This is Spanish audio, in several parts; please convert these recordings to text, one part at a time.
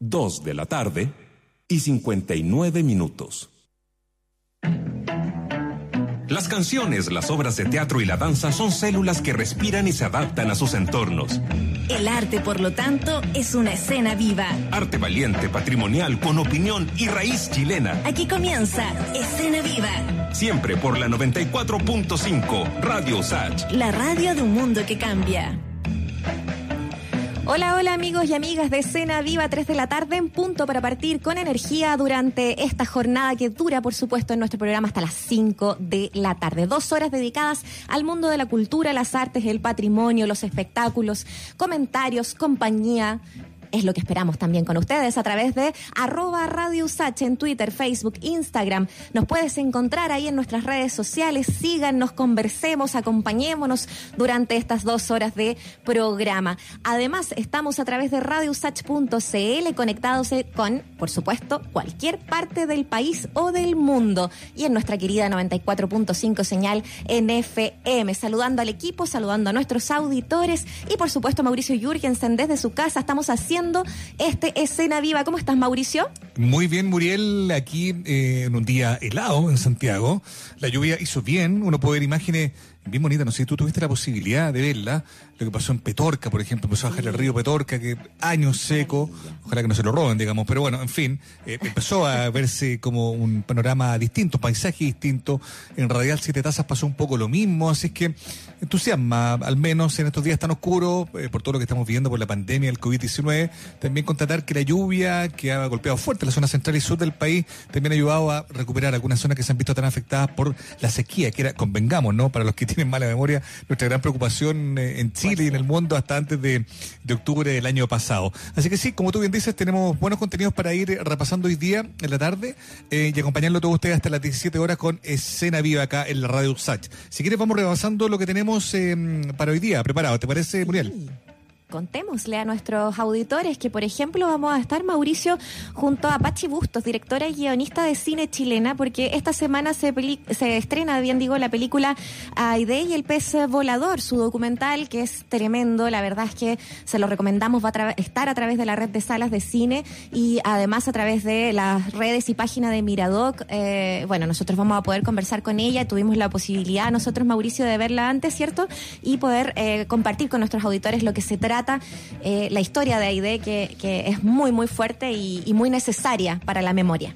2 de la tarde y 59 minutos. Las canciones, las obras de teatro y la danza son células que respiran y se adaptan a sus entornos. El arte, por lo tanto, es una escena viva. Arte valiente, patrimonial, con opinión y raíz chilena. Aquí comienza Escena Viva. Siempre por la 94.5 Radio Sach. La radio de un mundo que cambia. Hola, hola amigos y amigas de Escena Viva, 3 de la tarde en punto para partir con energía durante esta jornada que dura, por supuesto, en nuestro programa hasta las 5 de la tarde. Dos horas dedicadas al mundo de la cultura, las artes, el patrimonio, los espectáculos, comentarios, compañía, es lo que esperamos también con ustedes a través de arroba Radio Usach en Twitter, Facebook, Instagram. Nos puedes encontrar ahí en nuestras redes sociales. Síganos, conversemos, acompañémonos durante estas dos horas de programa. Además, estamos a través de radiousach.cl conectados con, por supuesto, cualquier parte del país o del mundo. Y en nuestra querida 94.5 señal en FM. Saludando al equipo, saludando a nuestros auditores y, por supuesto, Mauricio Jürgensen desde su casa. Estamos haciendo este Escena Viva. ¿Cómo estás, Mauricio? Muy bien, Muriel, aquí eh, en un día helado en Santiago. La lluvia hizo bien, uno puede ver imágenes bien bonitas, no sé si tú tuviste la posibilidad de verla, lo que pasó en Petorca, por ejemplo, empezó a bajar el río Petorca, que años seco, ojalá que no se lo roben, digamos, pero bueno, en fin, eh, empezó a verse como un panorama distinto, paisaje distinto, en Radial Siete Tazas pasó un poco lo mismo, así es que entusiasma, al menos en estos días tan oscuros, eh, por todo lo que estamos viviendo por la pandemia del COVID-19, también constatar que la lluvia que ha golpeado fuerte la zona central y sur del país también ha ayudado a recuperar algunas zonas que se han visto tan afectadas por la sequía, que era, convengamos, ¿no? Para los que tienen mala memoria, nuestra gran preocupación eh, en Chile y en el mundo hasta antes de, de, octubre del año pasado. Así que sí, como tú bien dices, tenemos buenos contenidos para ir repasando hoy día en la tarde eh, y acompañarlo todos ustedes hasta las 17 horas con Escena Viva acá en la radio USACH. Si quieres, vamos repasando lo que tenemos eh, para hoy día preparado. ¿Te parece, Muriel? Contémosle a nuestros auditores que, por ejemplo, vamos a estar, Mauricio, junto a Pachi Bustos, directora y guionista de cine chilena, porque esta semana se, se estrena, bien digo, la película Aide y el pez volador, su documental, que es tremendo. La verdad es que se lo recomendamos, va a estar a través de la red de salas de cine y además a través de las redes y página de Miradoc. Eh, bueno, nosotros vamos a poder conversar con ella. Tuvimos la posibilidad, nosotros, Mauricio, de verla antes, ¿cierto? Y poder eh, compartir con nuestros auditores lo que se trata eh, la historia de Aide, que, que, es muy, muy fuerte y, y muy necesaria para la memoria.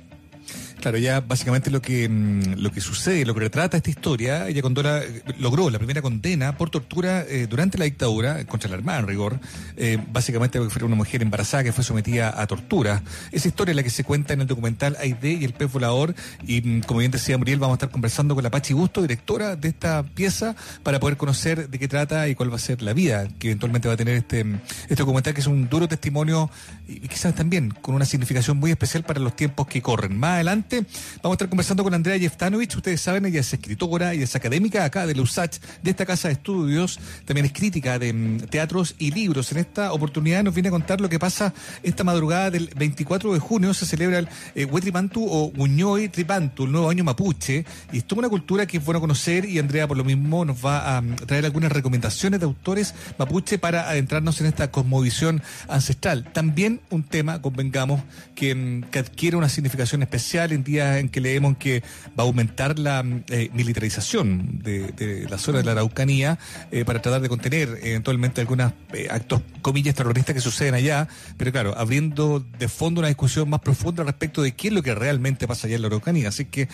Claro, ya básicamente lo que mm, lo que sucede, lo que retrata esta historia, ella Condora eh, logró la primera condena por tortura eh, durante la dictadura contra la Armada en rigor, eh, básicamente porque fue una mujer embarazada que fue sometida a tortura. Esa historia es la que se cuenta en el documental Aide y el pez volador y mm, como bien decía Muriel, vamos a estar conversando con la Pachi Gusto, directora de esta pieza, para poder conocer de qué trata y cuál va a ser la vida que eventualmente va a tener este, este documental, que es un duro testimonio y quizás también con una significación muy especial para los tiempos que corren. Más adelante Vamos a estar conversando con Andrea Jeftanovich. Ustedes saben, ella es escritora y es académica acá de la USACH, de esta casa de estudios. También es crítica de mm, teatros y libros. En esta oportunidad nos viene a contar lo que pasa esta madrugada del 24 de junio. Se celebra el eh, o Guñoy Tripantu, el nuevo año mapuche. Y es toda una cultura que es bueno conocer y Andrea por lo mismo nos va a mm, traer algunas recomendaciones de autores mapuche para adentrarnos en esta cosmovisión ancestral. También un tema, convengamos, que, mm, adquiere una significación especial días en que leemos que va a aumentar la eh, militarización de, la zona de la Araucanía eh, para tratar de contener eventualmente algunos eh, actos, comillas, terroristas que suceden allá, pero claro, abriendo de fondo una discusión más profunda respecto de qué es lo que realmente pasa allá en la Araucanía. Así que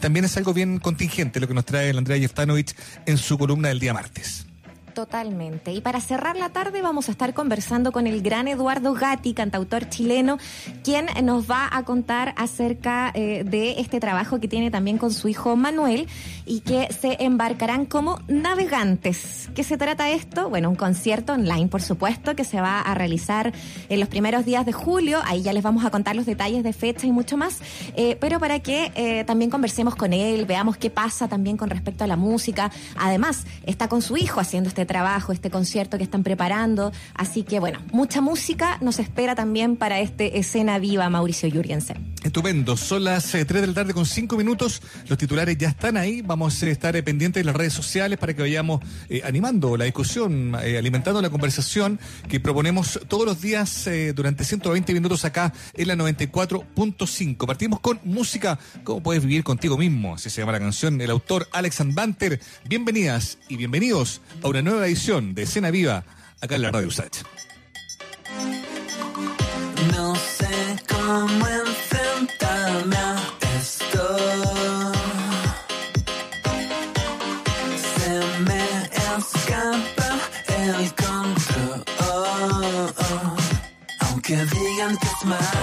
también es algo bien contingente lo que nos trae el Andrea Jeftanovich en su columna del día martes. Totalmente. Y para cerrar la tarde vamos a estar conversando con el gran Eduardo Gatti, cantautor chileno, quien nos va a contar acerca eh, de este trabajo que tiene también con su hijo Manuel y que se embarcarán como navegantes. ¿Qué se trata esto? Bueno, un concierto online, por supuesto, que se va a realizar en los primeros días de julio. Ahí ya les vamos a contar los detalles de fecha y mucho más. Eh, pero para que eh, también conversemos con él, veamos qué pasa también con respecto a la música. Además, está con su hijo haciendo este trabajo, este concierto que están preparando. Así que bueno, mucha música nos espera también para este escena viva, Mauricio Jürgensen. Estupendo, son las 3 de la tarde con 5 minutos, los titulares ya están ahí, vamos a estar pendientes de las redes sociales para que vayamos animando la discusión, alimentando la conversación que proponemos todos los días durante 120 minutos acá en la 94.5. Partimos con música, ¿cómo puedes vivir contigo mismo? Así se llama la canción, el autor Alex Banter. Bienvenidas y bienvenidos a una nueva edición de Escena Viva acá en la Radio Usach. No sé cómo enfrentarme a esto. Se me escapa el control. Aunque digan que es malo.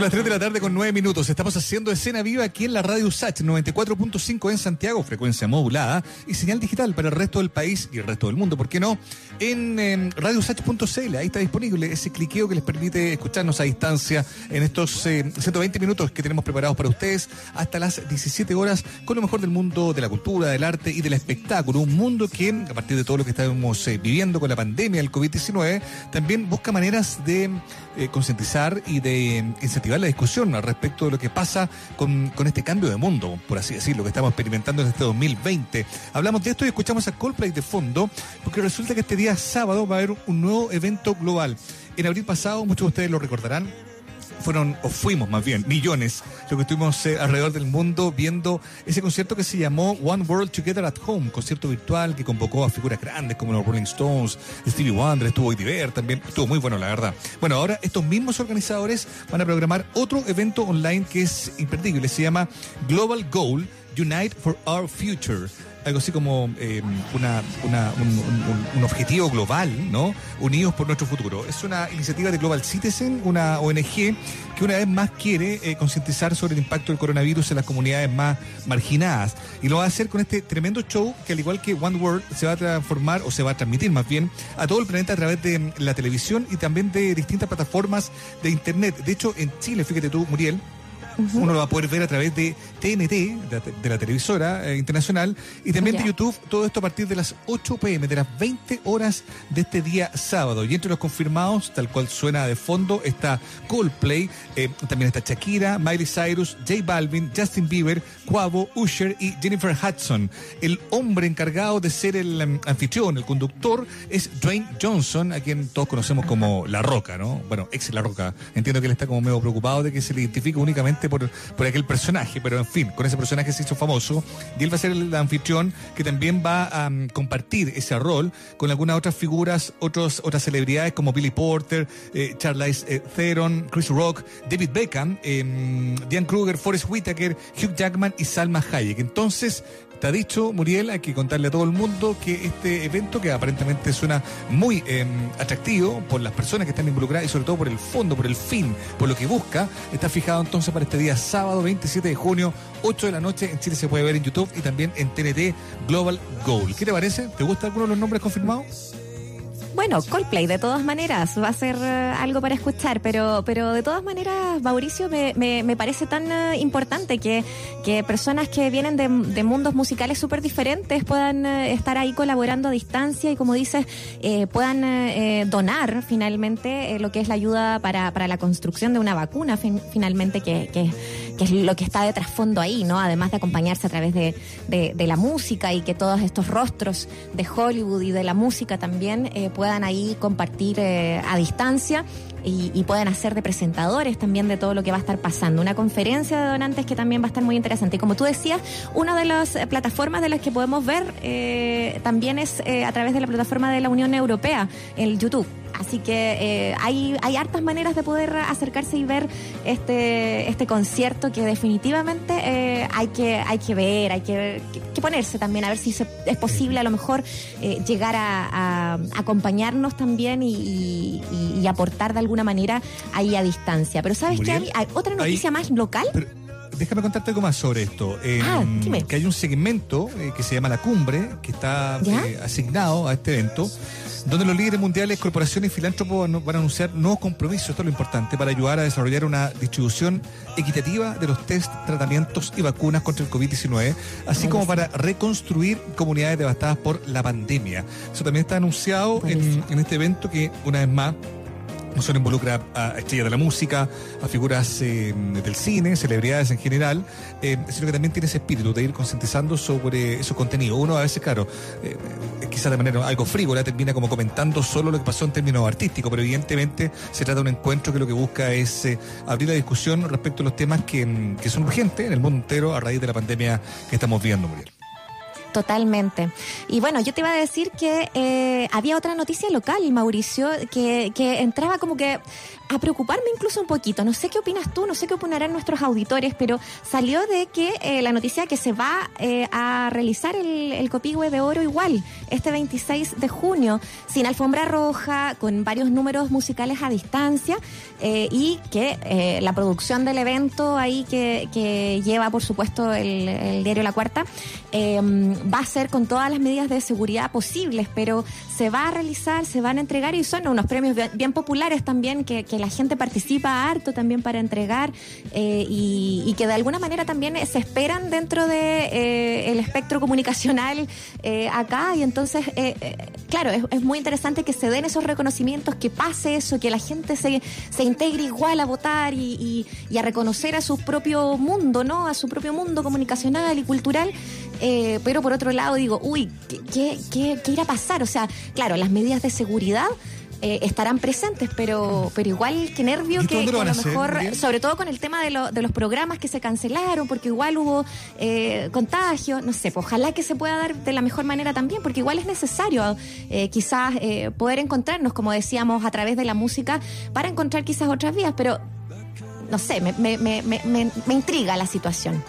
Las 3 de la tarde con 9 minutos. Estamos haciendo escena viva aquí en la radio USACH 94.5 en Santiago, frecuencia modulada y señal digital para el resto del país y el resto del mundo. ¿Por qué no? En eh, radiousach.cl, ahí está disponible ese cliqueo que les permite escucharnos a distancia en estos eh, 120 minutos que tenemos preparados para ustedes hasta las 17 horas con lo mejor del mundo de la cultura, del arte y del espectáculo. Un mundo que, a partir de todo lo que estamos eh, viviendo con la pandemia del COVID-19, también busca maneras de eh, concientizar y de incentivar la discusión al respecto de lo que pasa con, con este cambio de mundo, por así decirlo, que estamos experimentando en este 2020. Hablamos de esto y escuchamos a Coldplay de fondo, porque resulta que este día sábado va a haber un nuevo evento global. En abril pasado, muchos de ustedes lo recordarán, fueron, o fuimos más bien, millones, lo que estuvimos eh, alrededor del mundo viendo ese concierto que se llamó One World Together at Home, concierto virtual que convocó a figuras grandes como los Rolling Stones, Stevie Wonder, estuvo Diver también, estuvo muy bueno la verdad. Bueno, ahora estos mismos organizadores van a programar otro evento online que es imperdible, se llama Global Goal Unite for Our Future algo así como eh, una, una- un, objetivo global, ¿no? Unidos por nuestro futuro. Es una iniciativa de Global Citizen, una ONG que una vez más quiere eh, concientizar sobre el impacto del coronavirus en las comunidades más marginadas. Y lo va a hacer con este tremendo show que al igual que One World se va a transformar o se va a transmitir más bien a todo el planeta a través de la televisión y también de distintas plataformas de internet. De hecho, en Chile, fíjate tú, Muriel, uno lo va a poder ver a través de TNT, de la, de la televisora eh, internacional, y también de YouTube, todo esto a partir de las 8 pm, de las 20 horas de este día sábado. Y entre los confirmados, tal cual suena de fondo, está Coldplay, eh, también está Shakira, Miley Cyrus, J Balvin, Justin Bieber, Quavo, Usher y Jennifer Hudson. El hombre encargado de ser el em, anfitrión, el conductor, es Dwayne Johnson, a quien todos conocemos como La Roca, ¿no? Bueno, ex La Roca. Entiendo que él está como medio preocupado de que se le identifique únicamente por, por aquel personaje, pero en fin, con ese personaje se hizo famoso y él va a ser el anfitrión que también va a mm, compartir ese rol con algunas otras figuras, otros, otras celebridades como Billy Porter, eh, eh, Theron, Chris Rock, David Beckham, eh, Diane Kruger, Forrest Whitaker, Hugh Jackman y Salma Hayek. Entonces, Está dicho, Muriel, hay que contarle a todo el mundo que este evento, que aparentemente suena muy eh, atractivo por las personas que están involucradas y sobre todo por el fondo, por el fin, por lo que busca, está fijado entonces para este día sábado 27 de junio, 8 de la noche. En Chile se puede ver en YouTube y también en TNT Global Goal. ¿Qué te parece? ¿Te gusta alguno de los nombres confirmados? Bueno, Coldplay, de todas maneras, va a ser eh, algo para escuchar, pero, pero de todas maneras, Mauricio, me, me, me parece tan eh, importante que, que personas que vienen de, de mundos musicales súper diferentes puedan eh, estar ahí colaborando a distancia y, como dices, eh, puedan eh, donar finalmente eh, lo que es la ayuda para, para la construcción de una vacuna, fin- finalmente, que, que, que es lo que está de trasfondo ahí, ¿no? Además de acompañarse a través de, de, la música y que todos estos rostros de Hollywood y de la música también eh, puedan ahí compartir eh, a distancia. Y, y puedan hacer de presentadores también de todo lo que va a estar pasando. Una conferencia de donantes que también va a estar muy interesante. Y como tú decías, una de las eh, plataformas de las que podemos ver eh, también es eh, a través de la plataforma de la Unión Europea, el YouTube. Así que eh, hay, hay hartas maneras de poder acercarse y ver este, este concierto que definitivamente eh, hay, que, hay que ver, hay que, que ponerse también, a ver si se- es posible a lo mejor eh, llegar a, a acompañarnos también y, y- y- y aportar de alguna manera ahí a distancia. Pero ¿sabes qué? Hay, hay otra noticia ahí- más local. Pero déjame contarte algo más sobre esto. Eh, Ah, dime. Que hay un segmento eh, que se llama La Cumbre, que está eh, asignado a este evento, donde los líderes mundiales, corporaciones y filántropos van a anunciar nuevos compromisos, esto es lo importante, para ayudar a desarrollar una distribución equitativa de los test, tratamientos y vacunas contra el COVID-19, así como para reconstruir comunidades devastadas por la pandemia. Eso también está anunciado en este evento que, una vez más, solo involucra a estrellas de la música, a figuras eh, del cine, celebridades en general, eh, sino que también tiene ese espíritu de ir concientizando sobre esos contenidos. Uno a veces, claro, eh, quizás de manera algo frívola, termina como comentando solo lo que pasó en términos artísticos, pero evidentemente se trata de un encuentro que lo que busca es abrir la discusión respecto a los temas que, que son urgentes en el mundo entero a raíz de la pandemia que estamos viendo, Muriel. Totalmente. Y bueno, yo te iba a decir que eh, había otra noticia local, Mauricio, que, que entraba como que a preocuparme incluso un poquito. No sé qué opinas tú, no sé qué opinarán nuestros auditores, pero salió de que eh, la noticia que se va eh, a realizar el, el Copihue de Oro igual, este 26 de junio, sin alfombra roja, con varios números musicales a distancia eh, y que la producción del evento ahí que, que lleva, por supuesto, el, el diario La Cuarta, eh, va a ser con todas las medidas de seguridad posibles, pero se va a realizar, se van a entregar y son unos premios bien, populares también que la gente participa harto también para entregar eh, y, y que de alguna manera también se esperan dentro de eh, el espectro comunicacional eh, acá. Y entonces claro es, muy interesante que se den esos reconocimientos que pase eso que la gente se, se integre igual a votar y, y- a reconocer a su propio mundo no a su propio mundo comunicacional y cultural. Pero por otro lado digo uy ¿qué, qué, qué- qué irá a pasar? o sea claro las medidas de seguridad eh, estarán presentes, pero pero igual que nervio ¿Y que, a lo mejor, sobre todo con el tema de, lo- de los programas que se cancelaron, porque igual hubo eh, contagio, no sé, pues ojalá que se pueda dar de la mejor manera también, porque igual es necesario eh, quizás eh, poder encontrarnos, como decíamos, a través de la música, para encontrar quizás otras vías, pero no sé, me, me, me, me, me- me intriga la situación.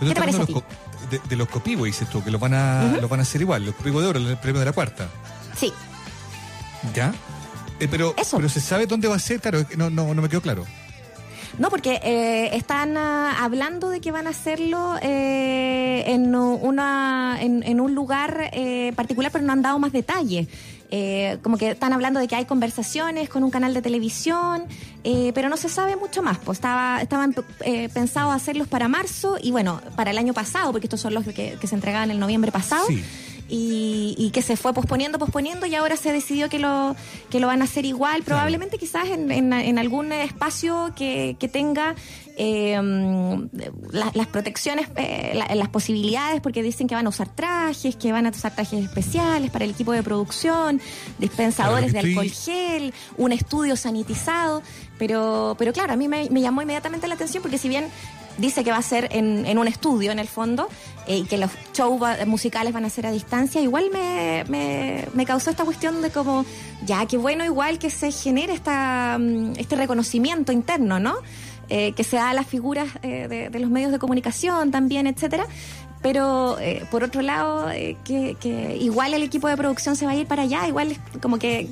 Pero ¿Qué te parece a ti? hablando de de, los copihue, dices tú, que los van a, los van a hacer igual, los copihue de oro, el premio de la cuarta. Sí, ¿Ya? Eh, pero, Eso. pero se sabe dónde va a ser, claro, no, no, no me quedó claro. No, porque eh, están ah, hablando de que van a hacerlo eh, en, una, en, en un lugar eh, particular, pero no han dado más detalles. Eh, como que están hablando de que hay conversaciones con un canal de televisión, eh, pero no se sabe mucho más. Pues estaba, estaban eh, pensados hacerlos para marzo y bueno, para el año pasado, porque estos son los que, que se entregaban el noviembre pasado. Sí. Y, y que se fue posponiendo, posponiendo y ahora se decidió que lo, que lo van a hacer igual, probablemente quizás en, en- en algún espacio que, que tenga eh, la- las protecciones, eh, la- las posibilidades, porque dicen que van a usar trajes, que van a usar trajes especiales para el equipo de producción, dispensadores de alcohol gel, un estudio sanitizado, pero, pero claro, a mí me, me llamó inmediatamente la atención porque si bien dice que va a ser en, en un estudio en el fondo eh, y que los shows musicales van a ser a distancia, igual me, me, me causó esta cuestión de como, ya, qué bueno igual que se genere esta, mm, este reconocimiento interno, ¿no? Eh, que se da a las figuras eh, de, los medios de comunicación también, etcétera. Pero eh, por otro lado, que, que igual el equipo de producción se va a ir para allá, igual como que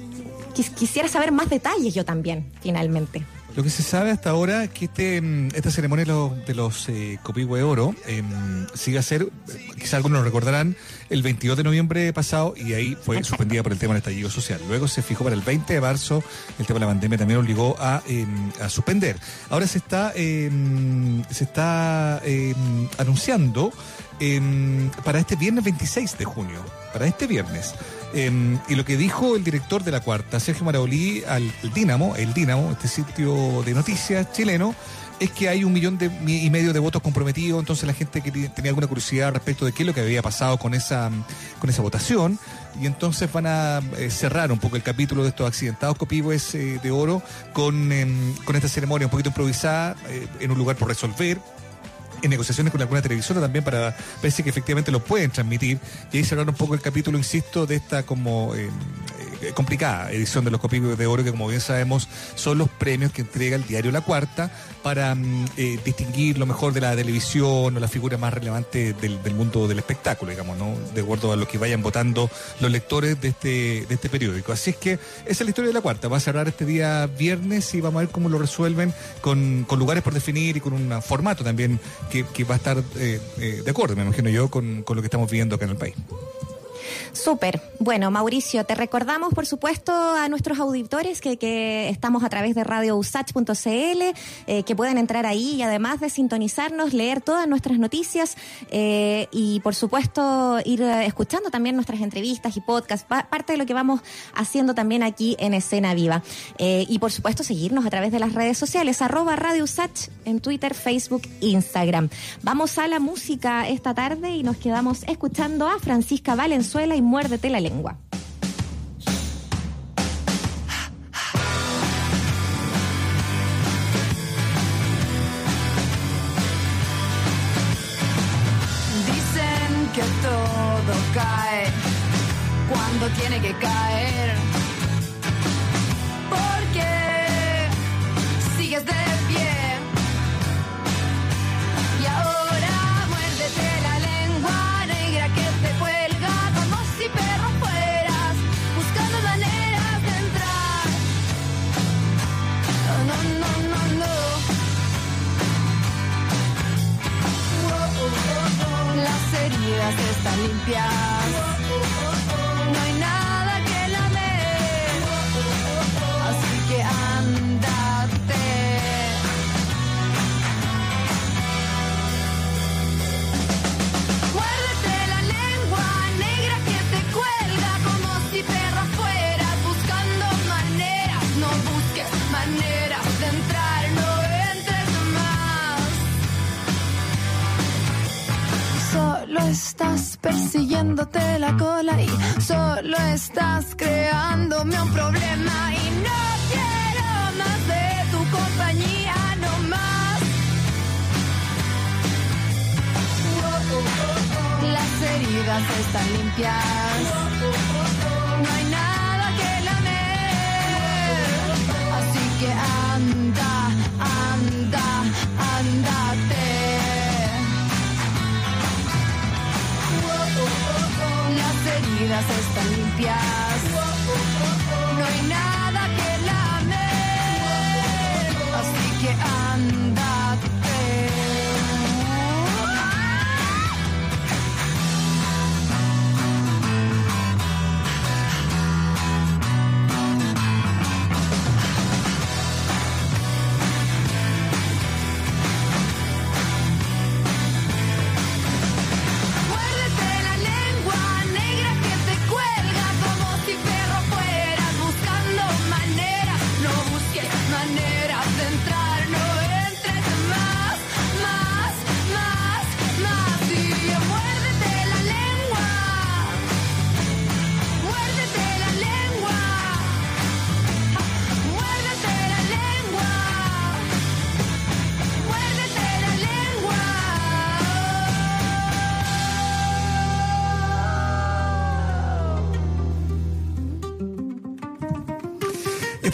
quis- quisiera saber más detalles yo también, finalmente. Lo que se sabe hasta ahora es que este, mm, esta ceremonia de los, de eh, Copihue Oro eh, sigue a ser, eh, quizá algunos lo recordarán, el 22 de noviembre pasado y ahí fue suspendida por el tema del estallido social. Luego se fijó para el 20 de marzo, el tema de la pandemia también obligó a, eh, a suspender. Ahora se está, eh, se está anunciando para este viernes 26 de junio, para este viernes. Eh, y lo que dijo el director de la cuarta, Sergio Marabolí, al Dínamo, el Dínamo, este sitio de noticias chileno, es que hay un millón de, y medio de votos comprometidos, entonces la gente que tenía alguna curiosidad respecto de qué es lo que había pasado con esa, con esa votación, y entonces van a eh, cerrar un poco el capítulo de estos accidentados copihue eh, de oro con, em, con esta ceremonia un poquito improvisada, eh, en un lugar por resolver, en negociaciones con alguna televisora también para ver si que efectivamente lo pueden transmitir. Y ahí cerrar un poco el capítulo, insisto, de esta como eh, complicada edición de los Copihue de Oro que como bien sabemos son los premios que entrega el diario La Cuarta para mm, eh, distinguir lo mejor de la televisión o la figura más relevante del, del mundo del espectáculo, digamos, ¿no? De acuerdo a lo que vayan votando los lectores de este, de este periódico. Así es que esa es la historia de La Cuarta. Va a cerrar este día viernes y vamos a ver cómo lo resuelven con, con lugares por definir y con un formato también que, que va a estar eh, eh, de acuerdo, me imagino yo, con, con lo que estamos viviendo acá en el país. Súper. Bueno, Mauricio, te recordamos, por supuesto, a nuestros auditores que, estamos a través de radiousach.cl, eh, que pueden entrar ahí y además de sintonizarnos, leer todas nuestras noticias eh, y, por supuesto, ir eh, escuchando también nuestras entrevistas y podcasts, pa- parte de lo que vamos haciendo también aquí en Escena Viva. Eh, y, por supuesto, seguirnos a través de las redes sociales, arroba Radio Usach en Twitter, Facebook, Instagram. Vamos a la música esta tarde y nos quedamos escuchando a Francisca Valenzuela y muérdete la lengua. Dicen que todo cae cuando tiene que caer. Heridas están limpias. Solo estás persiguiéndote la cola y solo estás creándome un problema y no quiero más de tu compañía, no más. Las heridas están limpias. No hay nada que lamer. Así que están limpias. No hay nada que lamer. Así que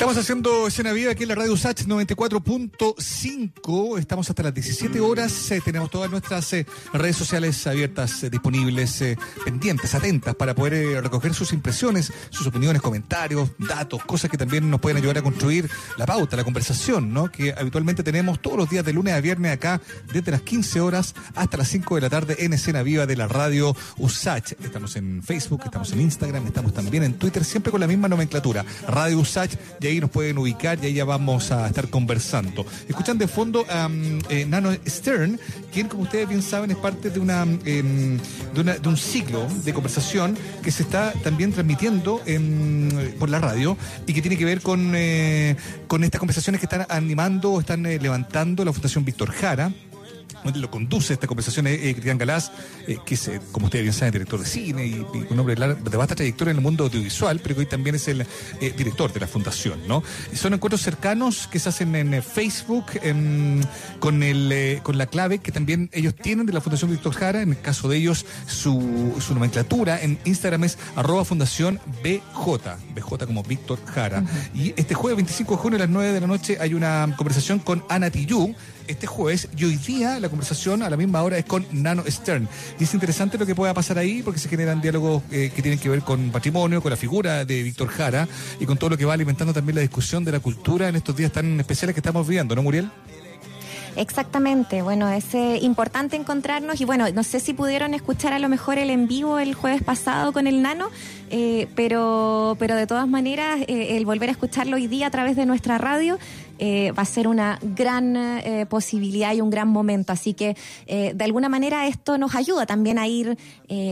Estamos haciendo escena viva aquí en la radio USACH 94.5. Estamos hasta las 17 horas. Eh, tenemos todas nuestras eh, redes sociales abiertas, eh, disponibles, pendientes, atentas para poder recoger sus impresiones, sus opiniones, comentarios, datos, cosas que también nos pueden ayudar a construir la pauta, la conversación, ¿no? Que habitualmente tenemos todos los días de lunes a viernes acá, desde las 15 horas hasta las 5 de la tarde en escena viva de la radio USACH. Estamos en Facebook, estamos en Instagram, estamos también en Twitter, siempre con la misma nomenclatura, Radio USACH, y ahí nos pueden ubicar y ahí ya vamos a estar conversando. Escuchan de fondo a um, eh, Nano Stern, quien, como ustedes bien saben, es parte de, una, em, de, una- de un ciclo de conversación que se está también transmitiendo en- por la radio y que tiene que ver con, eh, con estas conversaciones que están animando o están eh, levantando la Fundación Víctor Jara lo conduce esta conversación es eh, Cristian Galás, eh, que es, eh, como ustedes bien saben, director de cine y, y un hombre de, de vasta trayectoria en el mundo audiovisual, pero que hoy también es el eh, director de la fundación, ¿no? Son encuentros cercanos que se hacen en eh, Facebook em, con el eh, con la clave que también ellos tienen de la Fundación Víctor Jara, en el caso de ellos su, su nomenclatura en Instagram es arroba fundación BJ, BJ como Víctor Jara. Y este jueves 25 de junio a las 9 de la noche hay una conversación con Ana Tillú, este jueves y hoy día la conversación a la misma hora es con Nano Stern. Y es interesante lo que pueda pasar ahí porque se generan diálogos eh, que tienen que ver con patrimonio, con la figura de Víctor Jara y con todo lo que va alimentando también la discusión de la cultura en estos días tan especiales que estamos viviendo, ¿no, Muriel? Exactamente, bueno, es eh, importante encontrarnos y bueno, no sé si pudieron escuchar a lo mejor el en vivo el jueves pasado con el Nano, eh, pero, pero de todas maneras el volver a escucharlo hoy día a través de nuestra radio eh, va a ser una gran eh, posibilidad y un gran momento, así que eh, de alguna manera esto nos ayuda también a ir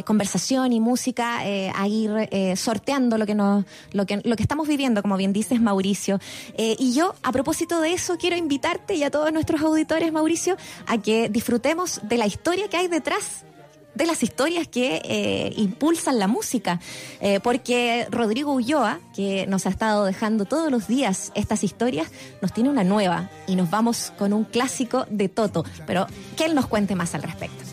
conversación y música, a ir sorteando lo que, nos, lo, que, lo que estamos viviendo, como bien dices Mauricio. Y yo, a propósito de eso, quiero invitarte y a todos nuestros auditores, Mauricio, a que disfrutemos de la historia que hay detrás de las historias que eh, impulsan la música, Eh, porque Rodrigo Ulloa, que nos ha estado dejando todos los días estas historias, nos tiene una nueva y nos vamos con un clásico de Toto, pero que él nos cuente más al respecto.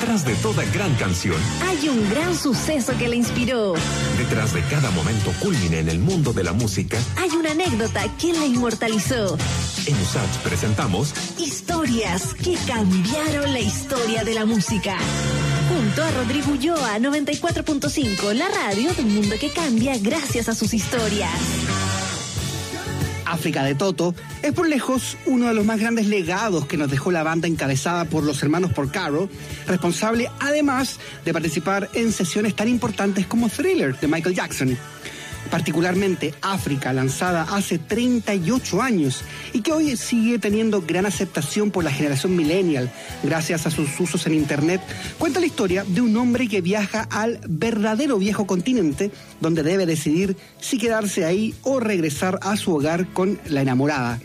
Detrás de toda gran canción, Hay un gran suceso que la inspiró. detrás de cada momento culmine en el mundo de la música, Hay una anécdota que la inmortalizó. en USACH presentamos Historias que cambiaron la historia de la música. Junto a Rodrigo Ulloa, 94.5, la radio del mundo que cambia gracias a sus historias. África de Toto es por lejos uno de los más grandes legados que nos dejó la banda encabezada por los hermanos Porcaro, responsable además de participar en sesiones tan importantes como Thriller de Michael Jackson. Particularmente África, lanzada hace 38 años y que hoy sigue teniendo gran aceptación por la generación millennial gracias a sus usos en Internet, cuenta la historia de un hombre que viaja al verdadero viejo continente donde debe decidir si quedarse ahí o regresar a su hogar con la enamorada.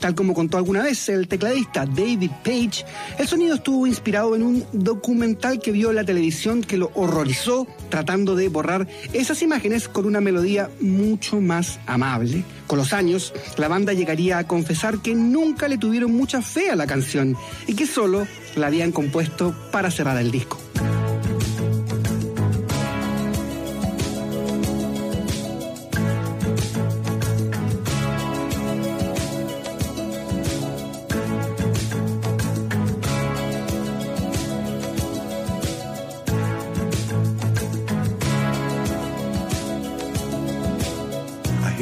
Tal como contó alguna vez el tecladista David Page, el sonido estuvo inspirado en un documental que vio en la televisión que lo horrorizó tratando de borrar esas imágenes con una melodía mucho más amable. Con los años, la banda llegaría a confesar que nunca le tuvieron mucha fe a la canción y que solo la habían compuesto para cerrar el disco.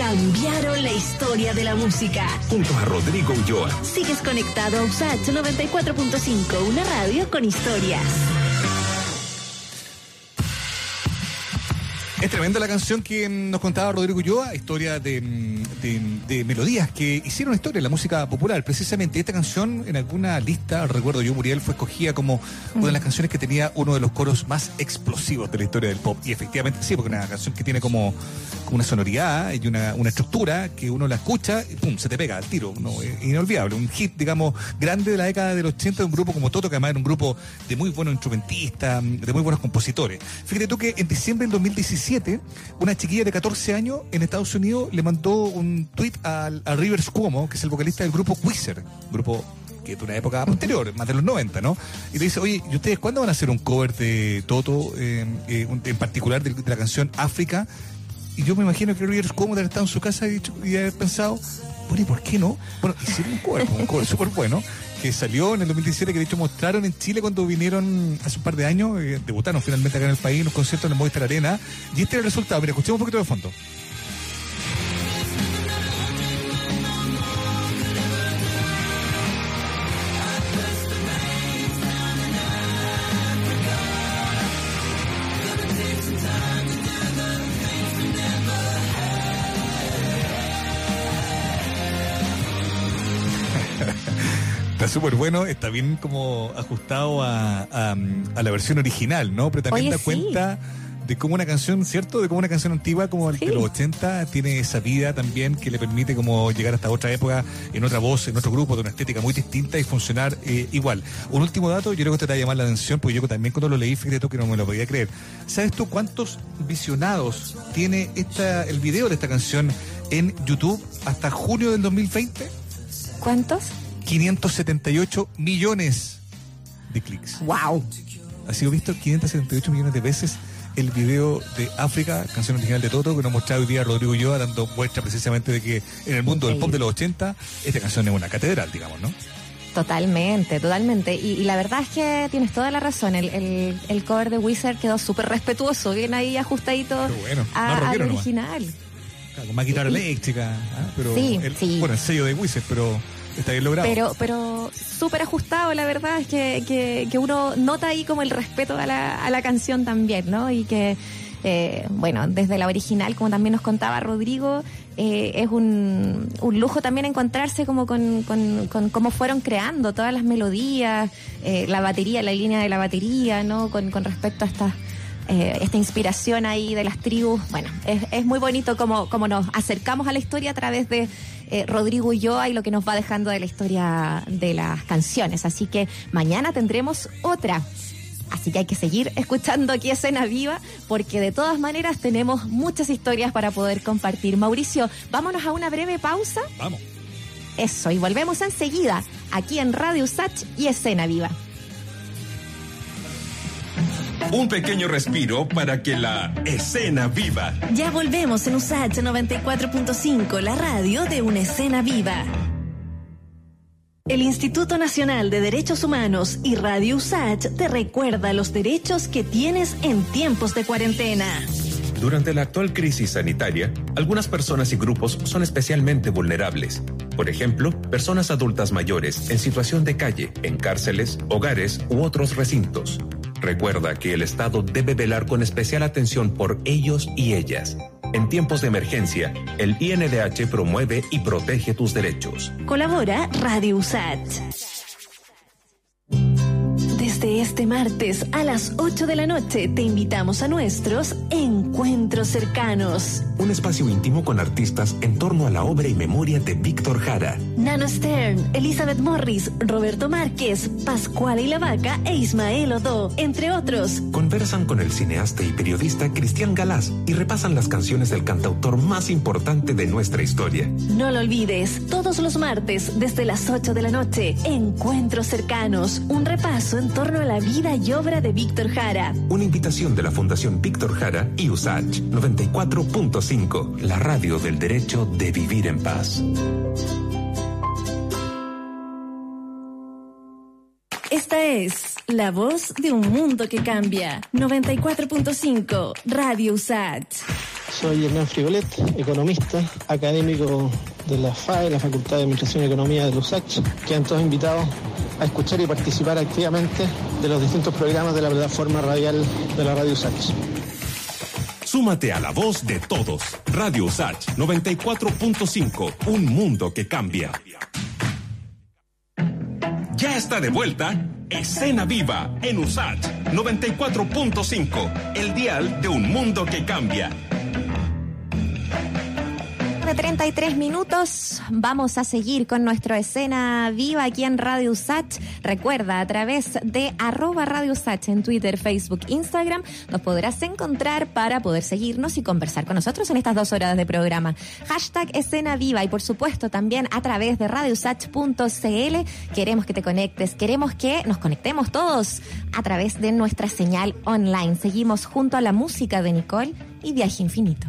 Cambiaron la historia de la música. junto a Rodrigo Ulloa. Sigues conectado a USACH 94.5, una radio con historias. Es tremenda la canción que nos contaba Rodrigo Ulloa, historia de, mm, de- melodías que hicieron historia en la música popular. Precisamente esta canción, en alguna lista, recuerdo yo, Muriel, fue escogida como una de las canciones que tenía uno de los coros más explosivos de la historia del pop. Y efectivamente sí, porque es una canción que tiene como, como una sonoridad y una, una estructura que uno la escucha y pum, se te pega al tiro. ¿no? Es inolvidable. Un hit, digamos, grande de la década del 80 de un grupo como Toto, que además era un grupo de muy buenos instrumentistas, de muy buenos compositores. Fíjate tú que en diciembre del 2017, una chiquilla de 14 años en Estados Unidos le mandó un tweet al, a Rivers Cuomo, que es el vocalista del grupo Wizard, grupo que de una época posterior, más de los 90, ¿no? Y le dice, oye, ¿y ustedes cuándo van a hacer un cover de Toto, eh, eh, en particular de, la canción África? Y yo me imagino que Rivers Cuomo haber estado en su casa y, dicho- haber pensado, bueno, ¿y por qué no? Bueno, hicieron un cover, un cover súper bueno, que salió en el 2017, que de hecho mostraron en Chile cuando vinieron hace un par de años, eh, debutaron finalmente acá en el país en un concierto en el Movistar Arena, y este era el resultado. Mira, escuchemos un poquito de fondo. Súper bueno, está bien como ajustado a, a- a la versión original, ¿no? Pero también Oye, da sí. cuenta de cómo una canción, ¿cierto? De cómo una canción antigua como el Sí. de los 80 tiene esa vida también que le permite como llegar hasta otra época, en otra voz, en otro grupo, de una estética muy distinta y funcionar eh, igual. Un último dato, yo creo que te va a llamar la atención, porque yo también cuando lo leí, fíjate tú que no me lo podía creer. ¿Sabes tú cuántos visionados tiene esta, el video de esta canción en YouTube hasta junio del 2020? ¿Cuántos? 578 millones de clics. ¡Wow! Ha sido visto 578 millones de veces el video de África, canción original de Toto, que nos mostraba hoy día Rodrigo Ulloa, dando muestra precisamente de que en el mundo del pop de los 80, esta canción es una catedral, digamos, ¿no? Totalmente, totalmente. Y, y la verdad es que tienes toda la razón. El, el, el cover de Wizard quedó súper respetuoso, bien ahí ajustadito bueno, a- al rockero nomás. original. Claro, Con más guitarra eléctrica, ¿ah? pero Sí, el, sí. bueno, el sello de Wizard, pero Pero, pero súper ajustado, la verdad es que, que, que uno nota ahí como el respeto a la, a la canción también, ¿no? Y que, eh, bueno, desde la original, como también nos contaba Rodrigo, eh, es un, un lujo también encontrarse como con, con, con cómo fueron creando todas las melodías, eh, la batería, la línea de la batería, ¿no? Con, con respecto a estas eh, esta inspiración ahí de las tribus. Bueno, es, es muy bonito como, como nos acercamos a la historia a través de eh, Rodrigo Ulloa y lo que nos va dejando de la historia de las canciones. Así que mañana tendremos otra. Así que hay que seguir escuchando aquí Escena Viva porque de todas maneras tenemos muchas historias para poder compartir. Mauricio, vámonos a una breve pausa. Vamos. Eso, y volvemos enseguida aquí en Radio Sach y Escena Viva. Un pequeño respiro para que la escena viva. Ya volvemos en USACH 94.5, la radio de una escena viva. El Instituto Nacional de Derechos Humanos y Radio USACH te recuerda los derechos que tienes en tiempos de cuarentena. Durante la actual crisis sanitaria, algunas personas y grupos son especialmente vulnerables. Por ejemplo, personas adultas mayores en situación de calle, en cárceles, hogares u otros recintos. Recuerda que el Estado debe velar con especial atención por ellos y ellas. En tiempos de emergencia, el INDH promueve y protege tus derechos. Colabora Radio USACH. Este martes a las 8 de la noche te invitamos a nuestros encuentros cercanos. Un espacio íntimo con artistas en torno a la obra y memoria de Víctor Jara. Nano Stern, Elizabeth Morris, Roberto Márquez, Pascual y la Vaca e Ismael Odó, entre otros. Conversan con el cineasta y periodista Cristian Galás y repasan las canciones del cantautor más importante de nuestra historia. No lo olvides, todos los martes desde las 8 de la noche, Encuentros cercanos, un repaso en torno a la vida y obra de Víctor Jara. Una invitación de la Fundación Víctor Jara y USACH 94.5, la radio del derecho de vivir en paz. Esta es la voz de un mundo que cambia. 94.5 Radio USACH. Soy Hernán Frigolet, economista, académico de la FAE, la Facultad de Administración y Economía de LUSACH. Quedan todos invitados a escuchar y participar activamente de los distintos programas de la plataforma radial de la Radio USACH. Súmate a la voz de todos. Radio USACH 94.5, un mundo que cambia. Ya está de vuelta Escena Viva en USACH 94.5, el dial de un mundo que cambia. De 33 minutos, vamos a seguir con nuestra escena viva aquí en Radio Sach. Recuerda, a través de arroba Radio Sach en Twitter, Facebook, Instagram, nos podrás encontrar para poder seguirnos y conversar con nosotros en estas dos horas de programa. Hashtag escena viva y por supuesto también a través de radiosach.cl. Queremos que te conectes, queremos que nos conectemos todos a través de nuestra señal online. Seguimos junto a la música de Nicole y Viaje Infinito.